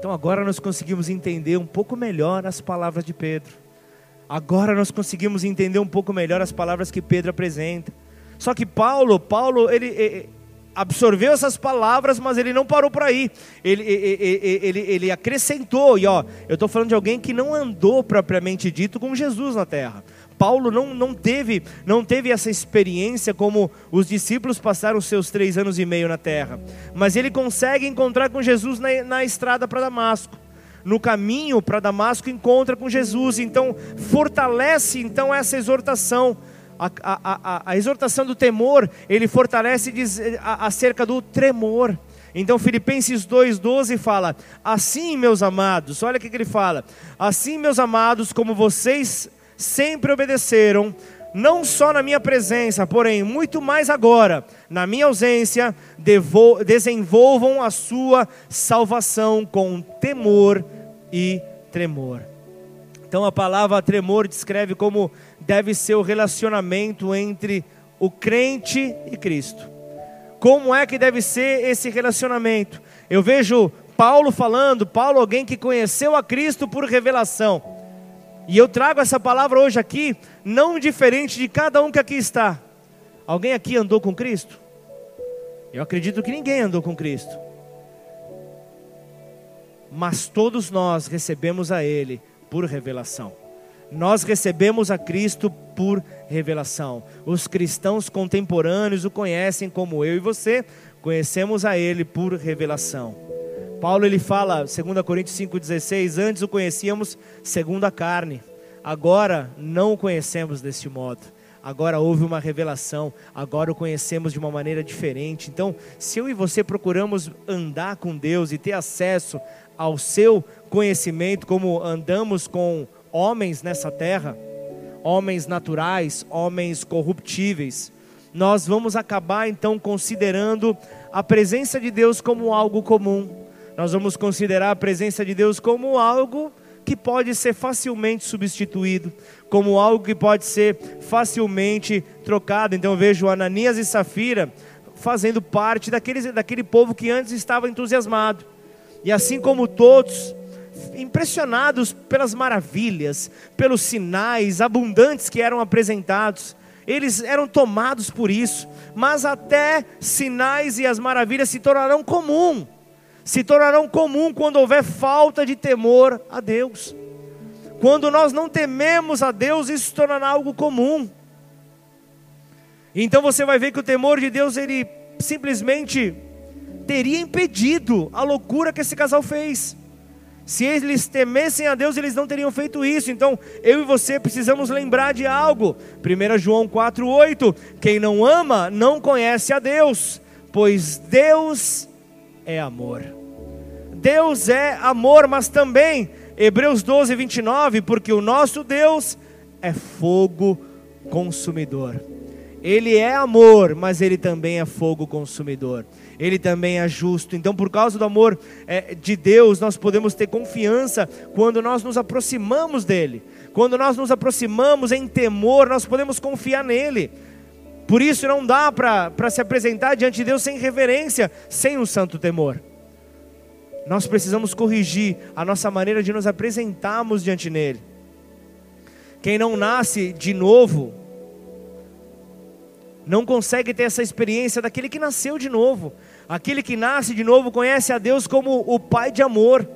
Então agora nós conseguimos entender um pouco melhor as palavras de Pedro. Agora nós conseguimos entender um pouco melhor as palavras que Pedro apresenta. Só que Paulo, Paulo, ele, ele absorveu essas palavras, mas ele não parou por aí. Ele, ele, ele, ele acrescentou, e ó, eu estou falando de alguém que não andou propriamente dito com Jesus na terra. Paulo não, não, teve, não teve essa experiência como os discípulos passaram seus três anos e meio na terra, mas ele consegue encontrar com Jesus na, na estrada para Damasco. No caminho para Damasco encontra com Jesus, então fortalece então essa exortação. A, a, a, a exortação do temor, ele fortalece diz, acerca do tremor. Então Filipenses 2,12 fala: Assim, meus amados, olha o que ele fala: Assim, meus amados, como vocês sempre obedeceram, não só na minha presença, porém, muito mais agora, na minha ausência, desenvolvam a sua salvação com temor e tremor. Então, a palavra tremor descreve como deve ser o relacionamento entre o crente e Cristo. Como é que deve ser esse relacionamento? Eu vejo Paulo falando, Paulo, alguém que conheceu a Cristo por revelação. E eu trago essa palavra hoje aqui, não diferente de cada um que aqui está. Alguém aqui andou com Cristo? Eu acredito que ninguém andou com Cristo. Mas todos nós recebemos a Ele por revelação. Nós recebemos a Cristo por revelação. Os cristãos contemporâneos o conhecem como eu e você, conhecemos a Ele por revelação. Paulo ele fala, 2 Coríntios 5,16, antes o conhecíamos segundo a carne, agora não o conhecemos deste modo. Agora houve uma revelação, agora o conhecemos de uma maneira diferente. Então, se eu e você procuramos andar com Deus e ter acesso ao seu conhecimento, como andamos com homens nessa terra, homens naturais, homens corruptíveis, nós vamos acabar então considerando a presença de Deus como algo comum nós vamos considerar a presença de Deus como algo que pode ser facilmente substituído, como algo que pode ser facilmente trocado. Então vejo Ananias e Safira fazendo parte daquele, daquele povo que antes estava entusiasmado. E assim como todos, impressionados pelas maravilhas, pelos sinais abundantes que eram apresentados, eles eram tomados por isso, mas até sinais e as maravilhas se tornarão comum se tornarão comum quando houver falta de temor a Deus. Quando nós não tememos a Deus, isso se tornará algo comum. Então você vai ver que o temor de Deus, ele simplesmente teria impedido a loucura que esse casal fez. Se eles temessem a Deus, eles não teriam feito isso. Então, eu e você precisamos lembrar de algo. 1 João 4,8: Quem não ama, não conhece a Deus, pois Deus é amor. Deus é amor, mas também, Hebreus 12, 29, porque o nosso Deus é fogo consumidor. Ele é amor, mas ele também é fogo consumidor. Ele também é justo. Então, por causa do amor é, de Deus, nós podemos ter confiança quando nós nos aproximamos dele. Quando nós nos aproximamos em temor, nós podemos confiar nele. Por isso não dá para se apresentar diante de Deus sem reverência, sem um santo temor. Nós precisamos corrigir a nossa maneira de nos apresentarmos diante dele. Quem não nasce de novo, não consegue ter essa experiência daquele que nasceu de novo. Aquele que nasce de novo conhece a Deus como o Pai de amor,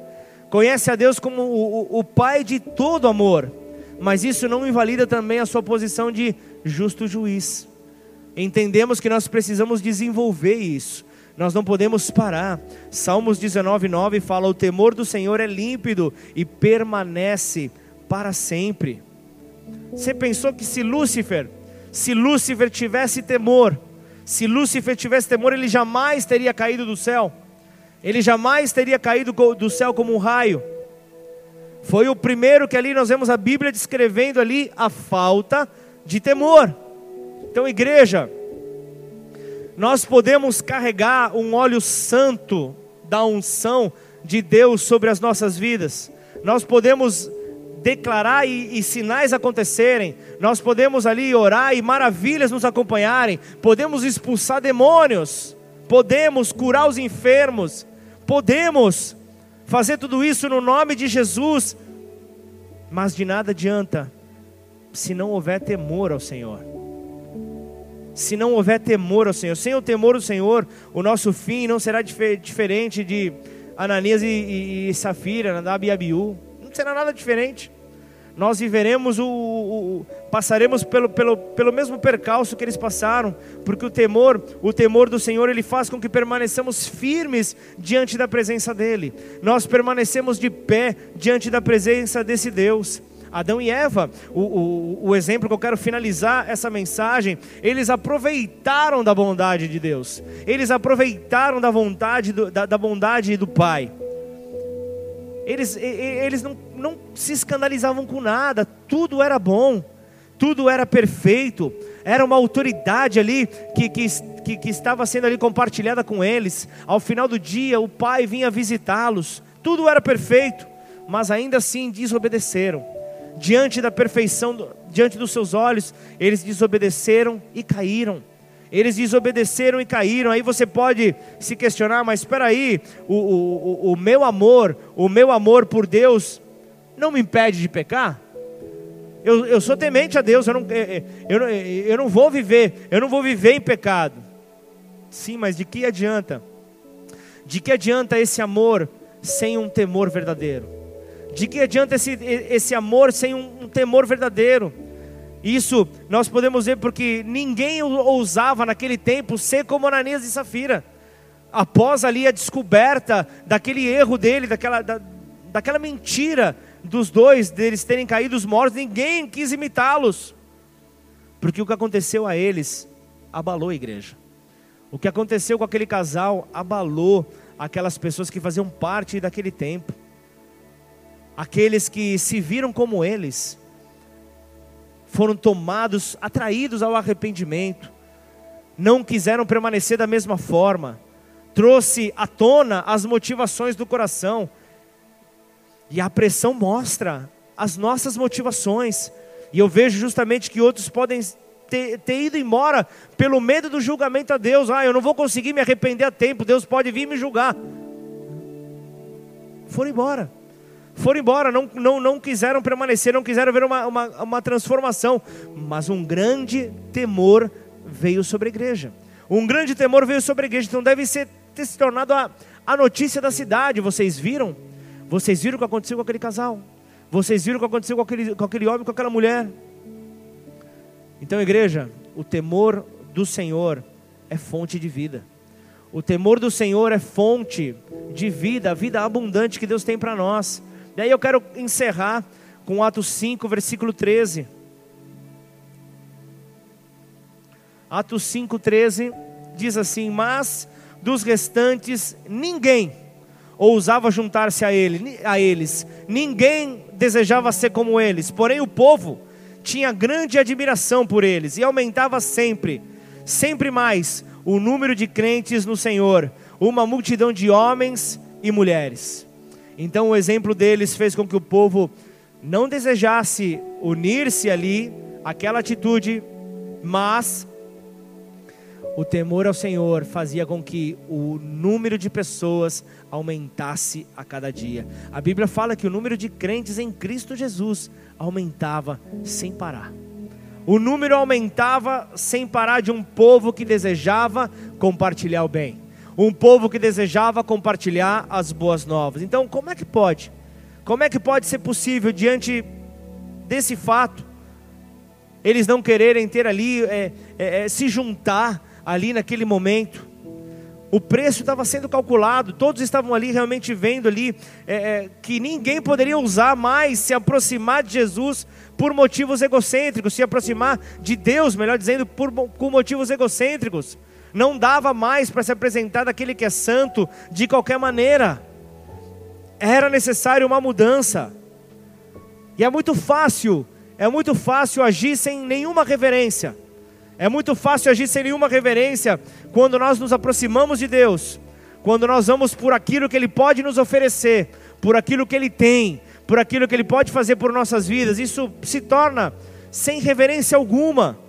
conhece a Deus como o, o, o Pai de todo amor. Mas isso não invalida também a sua posição de justo juiz entendemos que nós precisamos desenvolver isso. Nós não podemos parar. Salmos 19:9 fala: "O temor do Senhor é límpido e permanece para sempre". Você pensou que se Lúcifer, se Lúcifer tivesse temor, se Lúcifer tivesse temor, ele jamais teria caído do céu. Ele jamais teria caído do céu como um raio. Foi o primeiro que ali nós vemos a Bíblia descrevendo ali a falta de temor. Então, igreja, nós podemos carregar um óleo santo da unção de Deus sobre as nossas vidas. Nós podemos declarar e, e, sinais acontecerem. Nós podemos ali orar e maravilhas nos acompanharem. Podemos expulsar demônios. Podemos curar os enfermos. Podemos fazer tudo isso no nome de Jesus. Mas de nada adianta se não houver temor ao Senhor se não houver temor ao Senhor. Sem o temor do Senhor, o nosso fim não será dif diferente de Ananias e, e, e Safira, Nadab e Abiú. Não será nada diferente. nós viveremos o, o, passaremos pelo, pelo, pelo mesmo percalço que eles passaram, porque o temor, o temor do Senhor, ele faz com que permaneçamos firmes diante da presença dele. Nós permanecemos de pé diante da presença desse Deus. Adão e Eva, o, o, o exemplo que eu quero finalizar essa mensagem, eles aproveitaram da bondade de Deus, eles aproveitaram da vontade do, da, da bondade do Pai. Eles, eles não, não se escandalizavam com nada, tudo era bom, tudo era perfeito, era uma autoridade ali que, que, que, que estava sendo ali compartilhada com eles. Ao final do dia, o pai vinha visitá-los, tudo era perfeito, mas ainda assim desobedeceram. Diante da perfeição, diante dos seus olhos, eles desobedeceram e caíram. Eles desobedeceram e caíram. Aí você pode se questionar, mas espera aí, o, o, o meu amor, o meu amor por Deus não me impede de pecar? Eu, eu sou temente a Deus, eu não, eu, eu, eu não vou viver, eu não vou viver em pecado. Sim, mas de que adianta? De que adianta esse amor sem um temor verdadeiro? De que adianta esse, esse amor sem um, um temor verdadeiro? Isso nós podemos ver porque ninguém ousava naquele tempo ser como Ananias e Safira. Após ali a descoberta daquele erro dele, daquela, da, daquela mentira dos dois, deles terem caído mortos, ninguém quis imitá-los. Porque o que aconteceu a eles abalou a igreja. O que aconteceu com aquele casal abalou aquelas pessoas que faziam parte daquele tempo. Aqueles que se viram como eles foram tomados, atraídos ao arrependimento, não quiseram permanecer da mesma forma, trouxe à tona as motivações do coração, e a pressão mostra as nossas motivações, e eu vejo justamente que outros podem ter, ter, ido embora pelo medo do julgamento a Deus. Ah, eu não vou conseguir me arrepender a tempo, Deus pode vir me julgar. Foram embora foram embora, não, não, não quiseram permanecer, não quiseram ver uma, uma, uma transformação. Mas um grande temor veio sobre a igreja. Um grande temor veio sobre a igreja, então deve ser, ter se tornado a, a notícia da cidade. Vocês viram? Vocês viram o que aconteceu com aquele casal? Vocês viram o que aconteceu com aquele, com aquele homem, com aquela mulher? Então, igreja, o temor do Senhor é fonte de vida. O temor do Senhor é fonte de vida, a vida abundante que Deus tem para nós. E aí eu quero encerrar com Atos 5, versículo 13. Atos 5, 13 diz assim: Mas dos restantes ninguém ousava juntar-se a, ele, a eles, ninguém desejava ser como eles, porém o povo tinha grande admiração por eles e aumentava sempre, sempre mais, o número de crentes no Senhor, uma multidão de homens e mulheres. Então o exemplo deles fez com que o povo não desejasse unir-se ali, aquela atitude, mas o temor ao Senhor fazia com que o número de pessoas aumentasse a cada dia. A Bíblia fala que o número de crentes em Cristo Jesus aumentava sem parar. O número aumentava sem parar de um povo que desejava compartilhar o bem um povo que desejava compartilhar as boas novas. Então, como é que pode? Como é que pode ser possível diante desse fato eles não quererem ter ali é, é, é se juntar ali naquele momento? O preço estava sendo calculado, todos estavam ali realmente vendo ali é, é, que ninguém poderia usar mais se aproximar de Jesus por motivos egocêntricos, se aproximar de Deus, melhor dizendo, por, por motivos egocêntricos não dava mais para se apresentar daquele que é santo de qualquer maneira. Era necessário uma mudança. E é muito fácil, é muito fácil agir sem nenhuma reverência. É muito fácil agir sem nenhuma reverência quando nós nos aproximamos de Deus, quando nós vamos por aquilo que Ele pode nos oferecer, por aquilo que Ele tem, por aquilo que Ele pode fazer por nossas vidas. Isso se torna sem reverência alguma.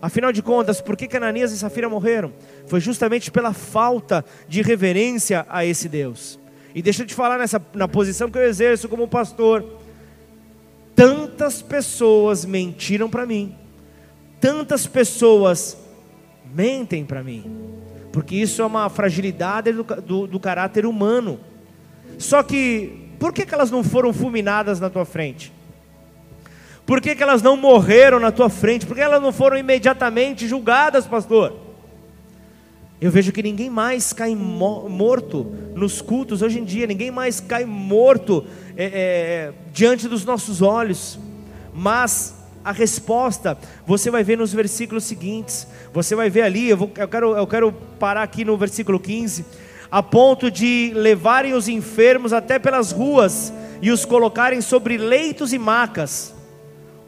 Afinal de contas, por que Ananias e Safira morreram? Foi justamente pela falta de reverência a esse Deus. E deixa eu te falar nessa, na posição que eu exerço como pastor. Tantas pessoas mentiram para mim. Tantas pessoas mentem para mim. Porque isso é uma fragilidade do, do, do caráter humano. Só que, por que, que elas não foram fulminadas na tua frente? Por que, que elas não morreram na tua frente? Por que elas não foram imediatamente julgadas, pastor? Eu vejo que ninguém mais cai morto nos cultos hoje em dia, ninguém mais cai morto é, é, diante dos nossos olhos, mas a resposta você vai ver nos versículos seguintes, você vai ver ali, eu, vou, eu, quero, eu quero parar aqui no versículo 15, a ponto de levarem os enfermos até pelas ruas e os colocarem sobre leitos e macas.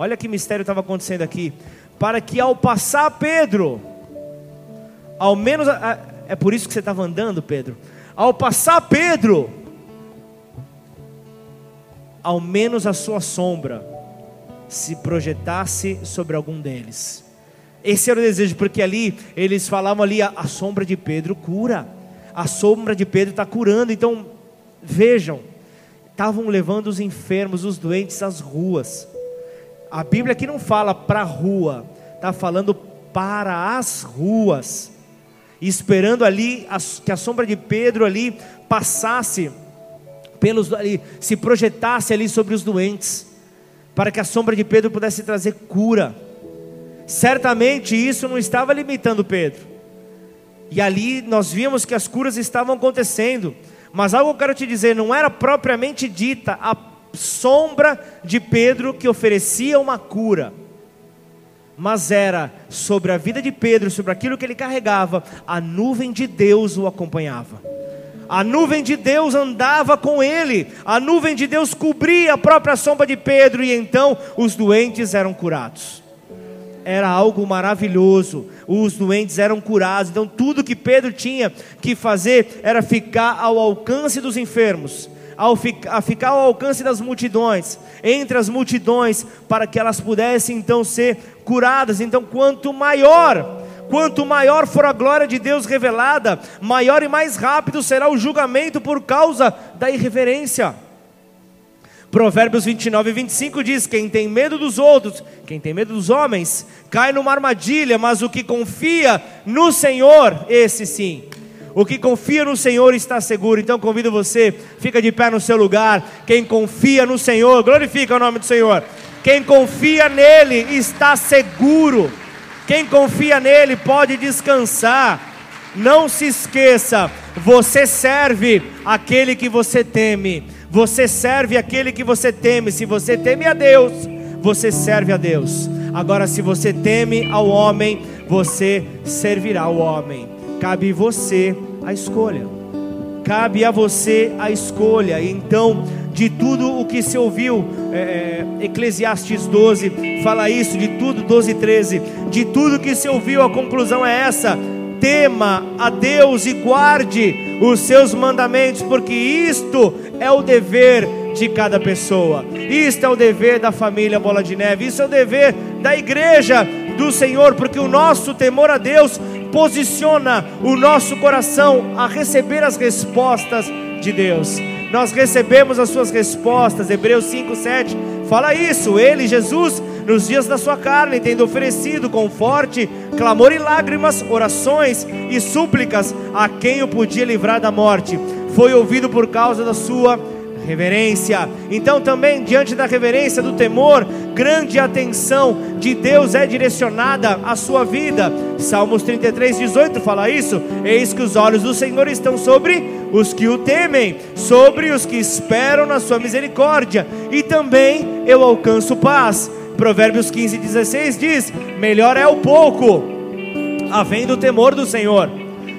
Olha que mistério estava acontecendo aqui, para que ao passar Pedro, ao menos, é por isso que você estava andando, Pedro. Ao passar Pedro, ao menos a sua sombra se projetasse sobre algum deles. Esse era o desejo, porque ali eles falavam ali a, sombra de Pedro cura, a sombra de Pedro está curando. Então vejam, estavam levando os enfermos, os doentes às ruas. A Bíblia aqui não fala para a rua, está falando para as ruas esperando ali que a sombra de Pedro ali passasse pelos ali, se projetasse ali sobre os doentes, para que a sombra de Pedro pudesse trazer cura. Certamente isso não estava limitando Pedro. E ali nós vimos que as curas estavam acontecendo. Mas algo eu quero te dizer, não era propriamente dita a sombra de Pedro que oferecia uma cura mas era sobre a vida de Pedro, sobre aquilo que ele carregava, a nuvem de Deus o acompanhava. A nuvem de Deus andava com ele, a nuvem de Deus cobria a própria sombra de Pedro, e então os doentes eram curados. Era algo maravilhoso, os doentes eram curados, então tudo que Pedro tinha que fazer era ficar ao alcance dos enfermos a ficar ao alcance das multidões, entre as multidões, para que elas pudessem então ser curadas. Então, quanto maior, quanto maior for a glória de Deus revelada, maior e mais rápido será o julgamento por causa da irreverência. Provérbios 29 e 25 diz: Quem tem medo dos outros, quem tem medo dos homens, cai numa armadilha, mas o que confia no Senhor, esse sim, o que confia no Senhor está seguro. Então convido você, fica de pé no seu lugar. Quem confia no Senhor, glorifica o nome do Senhor. Quem confia nele está seguro. Quem confia nele pode descansar. Não se esqueça, você serve aquele que você teme. Você serve aquele que você teme. Se você teme a Deus, você serve a Deus. Agora, se você teme ao homem, você servirá ao homem cabe você a escolha. Cabe a você a escolha. Então, de tudo o que se ouviu, é, é Eclesiastes 12 fala isso, de tudo, 12 e 13, de tudo que se ouviu, a conclusão é essa: tema a Deus e guarde os seus mandamentos, porque isto é o dever de cada pessoa, isto é o dever da família Bola de Neve, isso é o dever da igreja do Senhor, porque o nosso temor a Deus posiciona o nosso coração a receber as respostas de Deus. Nós recebemos as suas respostas, Hebreus 5, 7 fala isso. Ele, Jesus, nos dias da sua carne, tendo oferecido com forte clamor e lágrimas, orações e súplicas a quem o podia livrar da morte, foi ouvido por causa da sua reverência. Então, também diante da reverência, do temor, grande atenção de Deus é direcionada à sua vida. Salmos 33, 18 fala isso. Eis que os olhos do Senhor estão sobre os que o temem, sobre os que esperam na sua misericórdia, e também eu alcanço paz. Provérbios 15, 16 diz: Melhor é o pouco, havendo o temor do Senhor,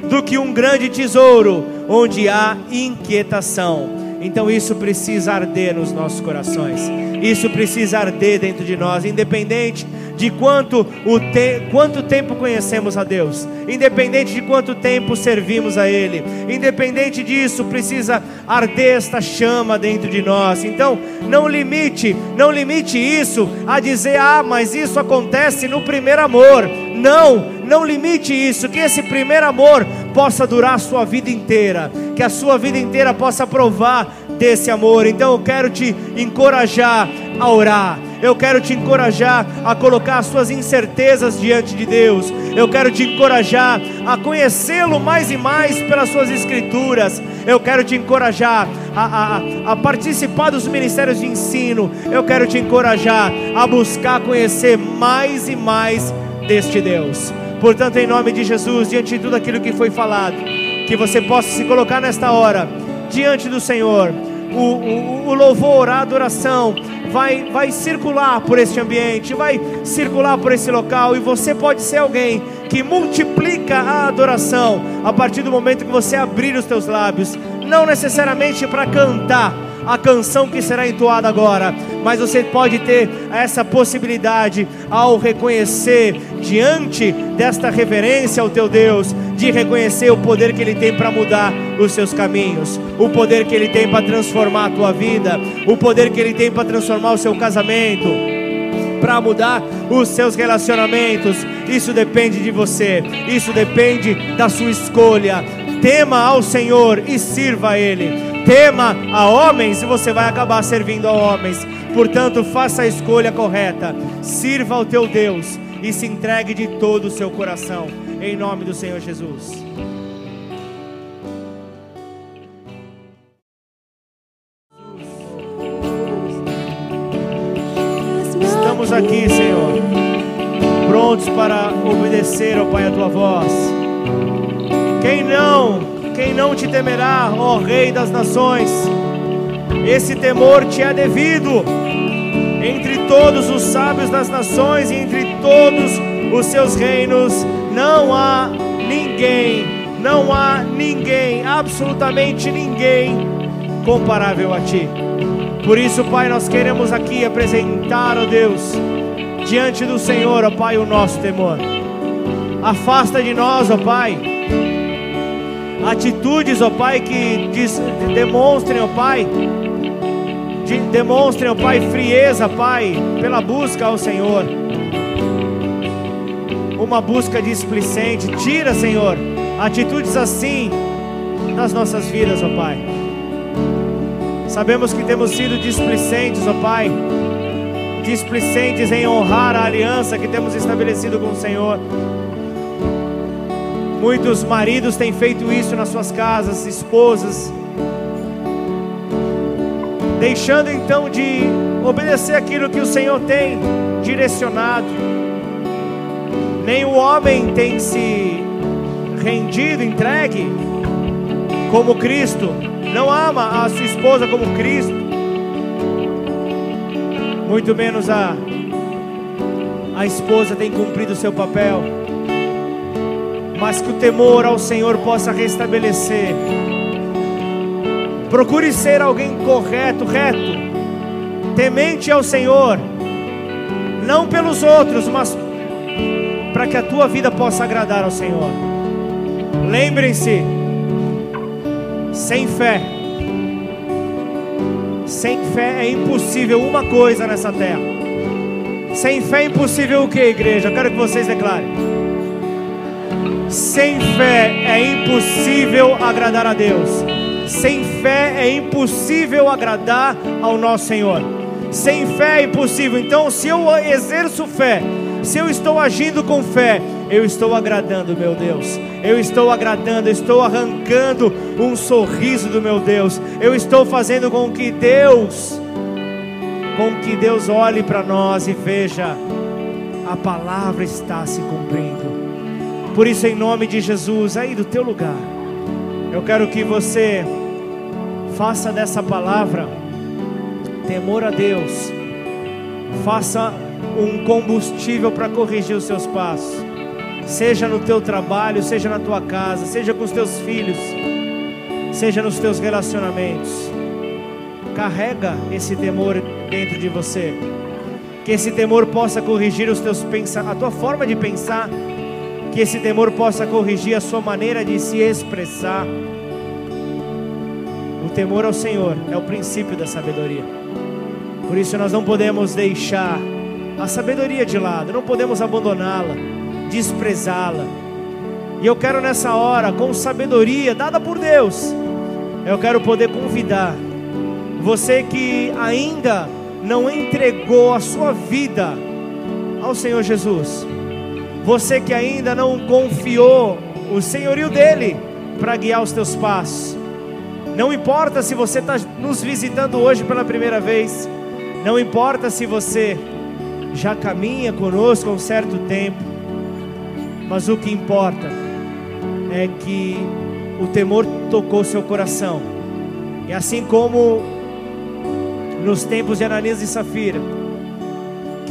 do que um grande tesouro, onde há inquietação. Então isso precisa arder nos nossos corações. Isso precisa arder dentro de nós, independente de quanto, o te quanto tempo conhecemos a Deus, independente de quanto tempo servimos a Ele, independente disso, precisa arder esta chama dentro de nós. Então, não limite, não limite isso a dizer, ah, mas isso acontece no primeiro amor. Não, não limite isso, que esse primeiro amor possa durar a sua vida inteira, que a sua vida inteira possa provar desse amor. Então eu quero te encorajar a orar, Eu quero te encorajar a colocar as suas incertezas diante de Deus. Eu quero te encorajar a conhecê-lo mais e mais pelas suas escrituras. Eu quero te encorajar a, a, a, participar dos ministérios de ensino. Eu quero te encorajar a buscar conhecer mais e mais deste Deus. Portanto, em nome de Jesus, diante de tudo aquilo que foi falado, que você possa se colocar nesta hora diante do Senhor. O, o, o louvor, a adoração vai, vai circular por este ambiente, vai circular por esse local, e você pode ser alguém que multiplica a adoração a partir do momento que você abrir os teus lábios, não necessariamente para cantar a canção que será entoada agora, mas você pode ter essa possibilidade ao reconhecer diante desta reverência ao teu Deus, de reconhecer o poder que Ele tem para mudar os seus caminhos, o poder que Ele tem para transformar a tua vida, o poder que Ele tem para transformar o seu casamento, para mudar os seus relacionamentos. Isso depende de você, isso depende da sua escolha. Tema ao Senhor e sirva a Ele. Tema a homens e você vai acabar servindo a homens. Portanto, faça a escolha correta. Sirva ao teu Deus e se entregue de todo o seu coração em nome do Senhor Jesus. Estamos aqui, Senhor, prontos para obedecer, ó Pai, a tua voz. Quem não, quem não te temerá, ó Rei das nações, esse temor te é devido entre todos os sábios das nações e entre todos os seus reinos não há ninguém, não há ninguém, absolutamente ninguém comparável a Ti. Por isso, Pai, nós queremos aqui apresentar, ó Deus, diante do Senhor, ó Pai, o nosso temor. Afasta de nós, ó Pai, atitudes, ó Pai, que diz, demonstrem, ó Pai, de, demonstrem, ó Pai, frieza, Pai, pela busca ao Senhor uma busca displicente. Tira, Senhor, atitudes assim nas nossas vidas, ó Pai. Sabemos que temos sido displicentes, ó Pai, displicentes em honrar a aliança que temos estabelecido com o Senhor. Muitos maridos têm feito isso nas suas casas, esposas, deixando então de obedecer aquilo que o Senhor tem direcionado. Nem o homem tem se rendido, entregue como Cristo, não ama a sua esposa como Cristo, muito menos a, a esposa tem cumprido o seu papel, mas que o temor ao Senhor possa restabelecer. Procure ser alguém correto, reto, temente ao Senhor, não pelos outros, mas para que a tua vida possa agradar ao Senhor. Lembrem-se, sem fé, sem fé é impossível uma coisa nessa terra. Sem fé é impossível o que, igreja? Eu quero que vocês declarem. Sem fé é impossível agradar a Deus. Sem fé é impossível agradar ao nosso Senhor. Sem fé é impossível. Então, se eu exerço fé, se eu estou agindo com fé, eu estou agradando meu Deus. Eu estou agradando, estou arrancando um sorriso do meu Deus. Eu estou fazendo com que Deus, com que Deus olhe para nós e veja a palavra está se cumprindo. Por isso, em nome de Jesus, aí do teu lugar, eu quero que você faça dessa palavra temor a Deus. Faça um combustível para corrigir os seus passos, seja no teu trabalho, seja na tua casa, seja com os teus filhos, seja nos teus relacionamentos. Carrega esse temor dentro de você, que esse temor possa corrigir os teus pensamentos, a tua forma de pensar, que esse temor possa corrigir a sua maneira de se expressar. O temor ao Senhor é o princípio da sabedoria. Por isso nós não podemos deixar a sabedoria de lado, não podemos abandoná-la, desprezá-la. E eu quero nessa hora, com sabedoria dada por Deus, eu quero poder convidar você que ainda não entregou a sua vida ao Senhor Jesus. Você que ainda não confiou o senhorio dele para guiar os teus passos. Não importa se você está nos visitando hoje pela primeira vez. Não importa se você já caminha conosco há um certo tempo. Mas o que importa é que o temor tocou seu coração. E assim como nos tempos de Ananias e Safira,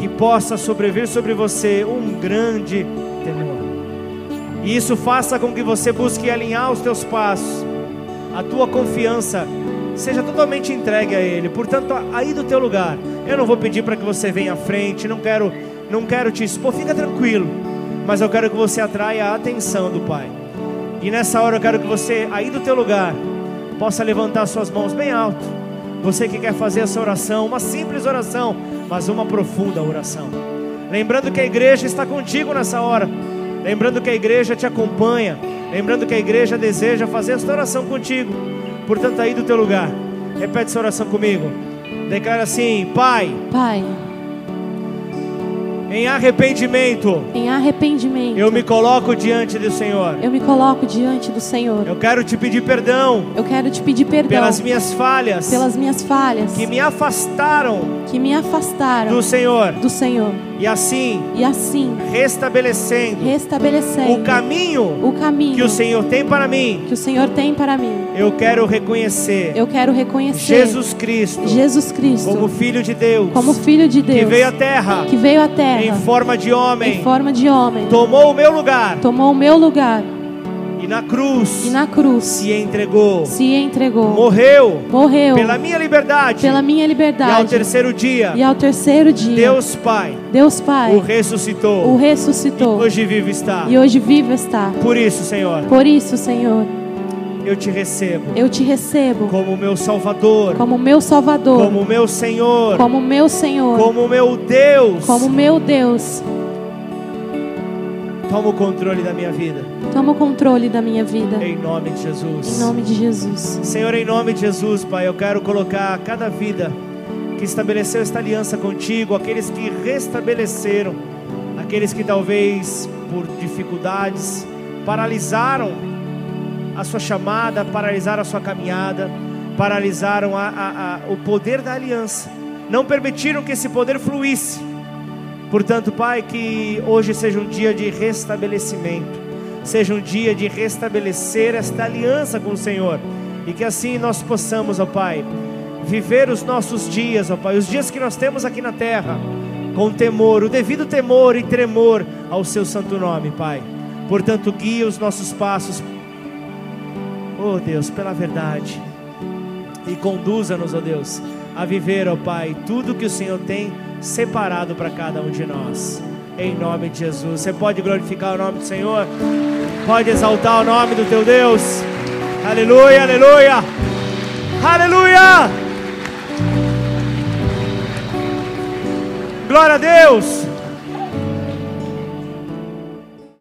que possa sobreviver sobre você um grande temor. E isso faça com que você busque alinhar os teus passos, a tua confiança seja totalmente entregue a Ele. Portanto, aí do teu lugar, eu não vou pedir para que você venha à frente, não quero, não quero te expor, fica tranquilo. Mas eu quero que você atraia a atenção do Pai. E nessa hora eu quero que você, aí do teu lugar, possa levantar suas mãos bem alto. Você que quer fazer essa oração, uma simples oração, mas uma profunda oração. Lembrando que a igreja está contigo nessa hora. Lembrando que a igreja te acompanha. Lembrando que a igreja deseja fazer esta oração contigo. Portanto, aí do teu lugar, repete essa oração comigo. Declara assim: Pai. Pai. Em arrependimento. Em arrependimento. Eu me coloco diante do Senhor. Eu me coloco diante do Senhor. Eu quero te pedir perdão. Eu quero te pedir perdão. Pelas minhas falhas. Pelas minhas falhas. Que me afastaram. Que me afastaram. Do Senhor. Do Senhor. E assim. E assim. Restabelecendo. Restabelecendo. O caminho. O caminho. Que o Senhor tem para mim. Que o Senhor tem para mim. Eu quero reconhecer. Eu quero reconhecer. Jesus Cristo. Jesus Cristo. Como filho de Deus. Como filho de Deus. Que veio à terra. Que veio à terra em forma de homem, em forma de homem, tomou o meu lugar, tomou o meu lugar, e na cruz, e na cruz se entregou, se entregou, morreu, morreu pela minha liberdade, pela minha liberdade, e ao terceiro dia, e ao terceiro dia, Deus Pai, Deus Pai, o ressuscitou, o ressuscitou, e hoje vivo está, e hoje vivo está. Por isso, Senhor, por isso, Senhor, eu te recebo. Eu te recebo como meu Salvador. Como meu Salvador. Como meu Senhor. Como meu Senhor. Como meu Deus. Como meu Deus. Toma o controle da minha vida. Toma o controle da minha vida. Em nome de Jesus. Em nome de Jesus. Senhor, em nome de Jesus, Pai, eu quero colocar cada vida que estabeleceu esta aliança contigo, aqueles que restabeleceram, aqueles que talvez por dificuldades paralisaram a sua chamada, paralisaram a sua caminhada, paralisaram a, a, a, o poder da aliança, não permitiram que esse poder fluísse. Portanto, Pai, que hoje seja um dia de restabelecimento, seja um dia de restabelecer esta aliança com o Senhor, e que assim nós possamos, ó Pai, viver os nossos dias, ó Pai, os dias que nós temos aqui na terra, com temor, o devido temor e tremor ao Seu santo nome, Pai. Portanto, guia os nossos passos, oh Deus, pela verdade, e conduza-nos, ó Deus, a viver, ó Pai, tudo que o Senhor tem separado para cada um de nós. Em nome de Jesus. Você pode glorificar o nome do Senhor? Pode exaltar o nome do teu Deus. Aleluia, aleluia. Aleluia. Glória a Deus.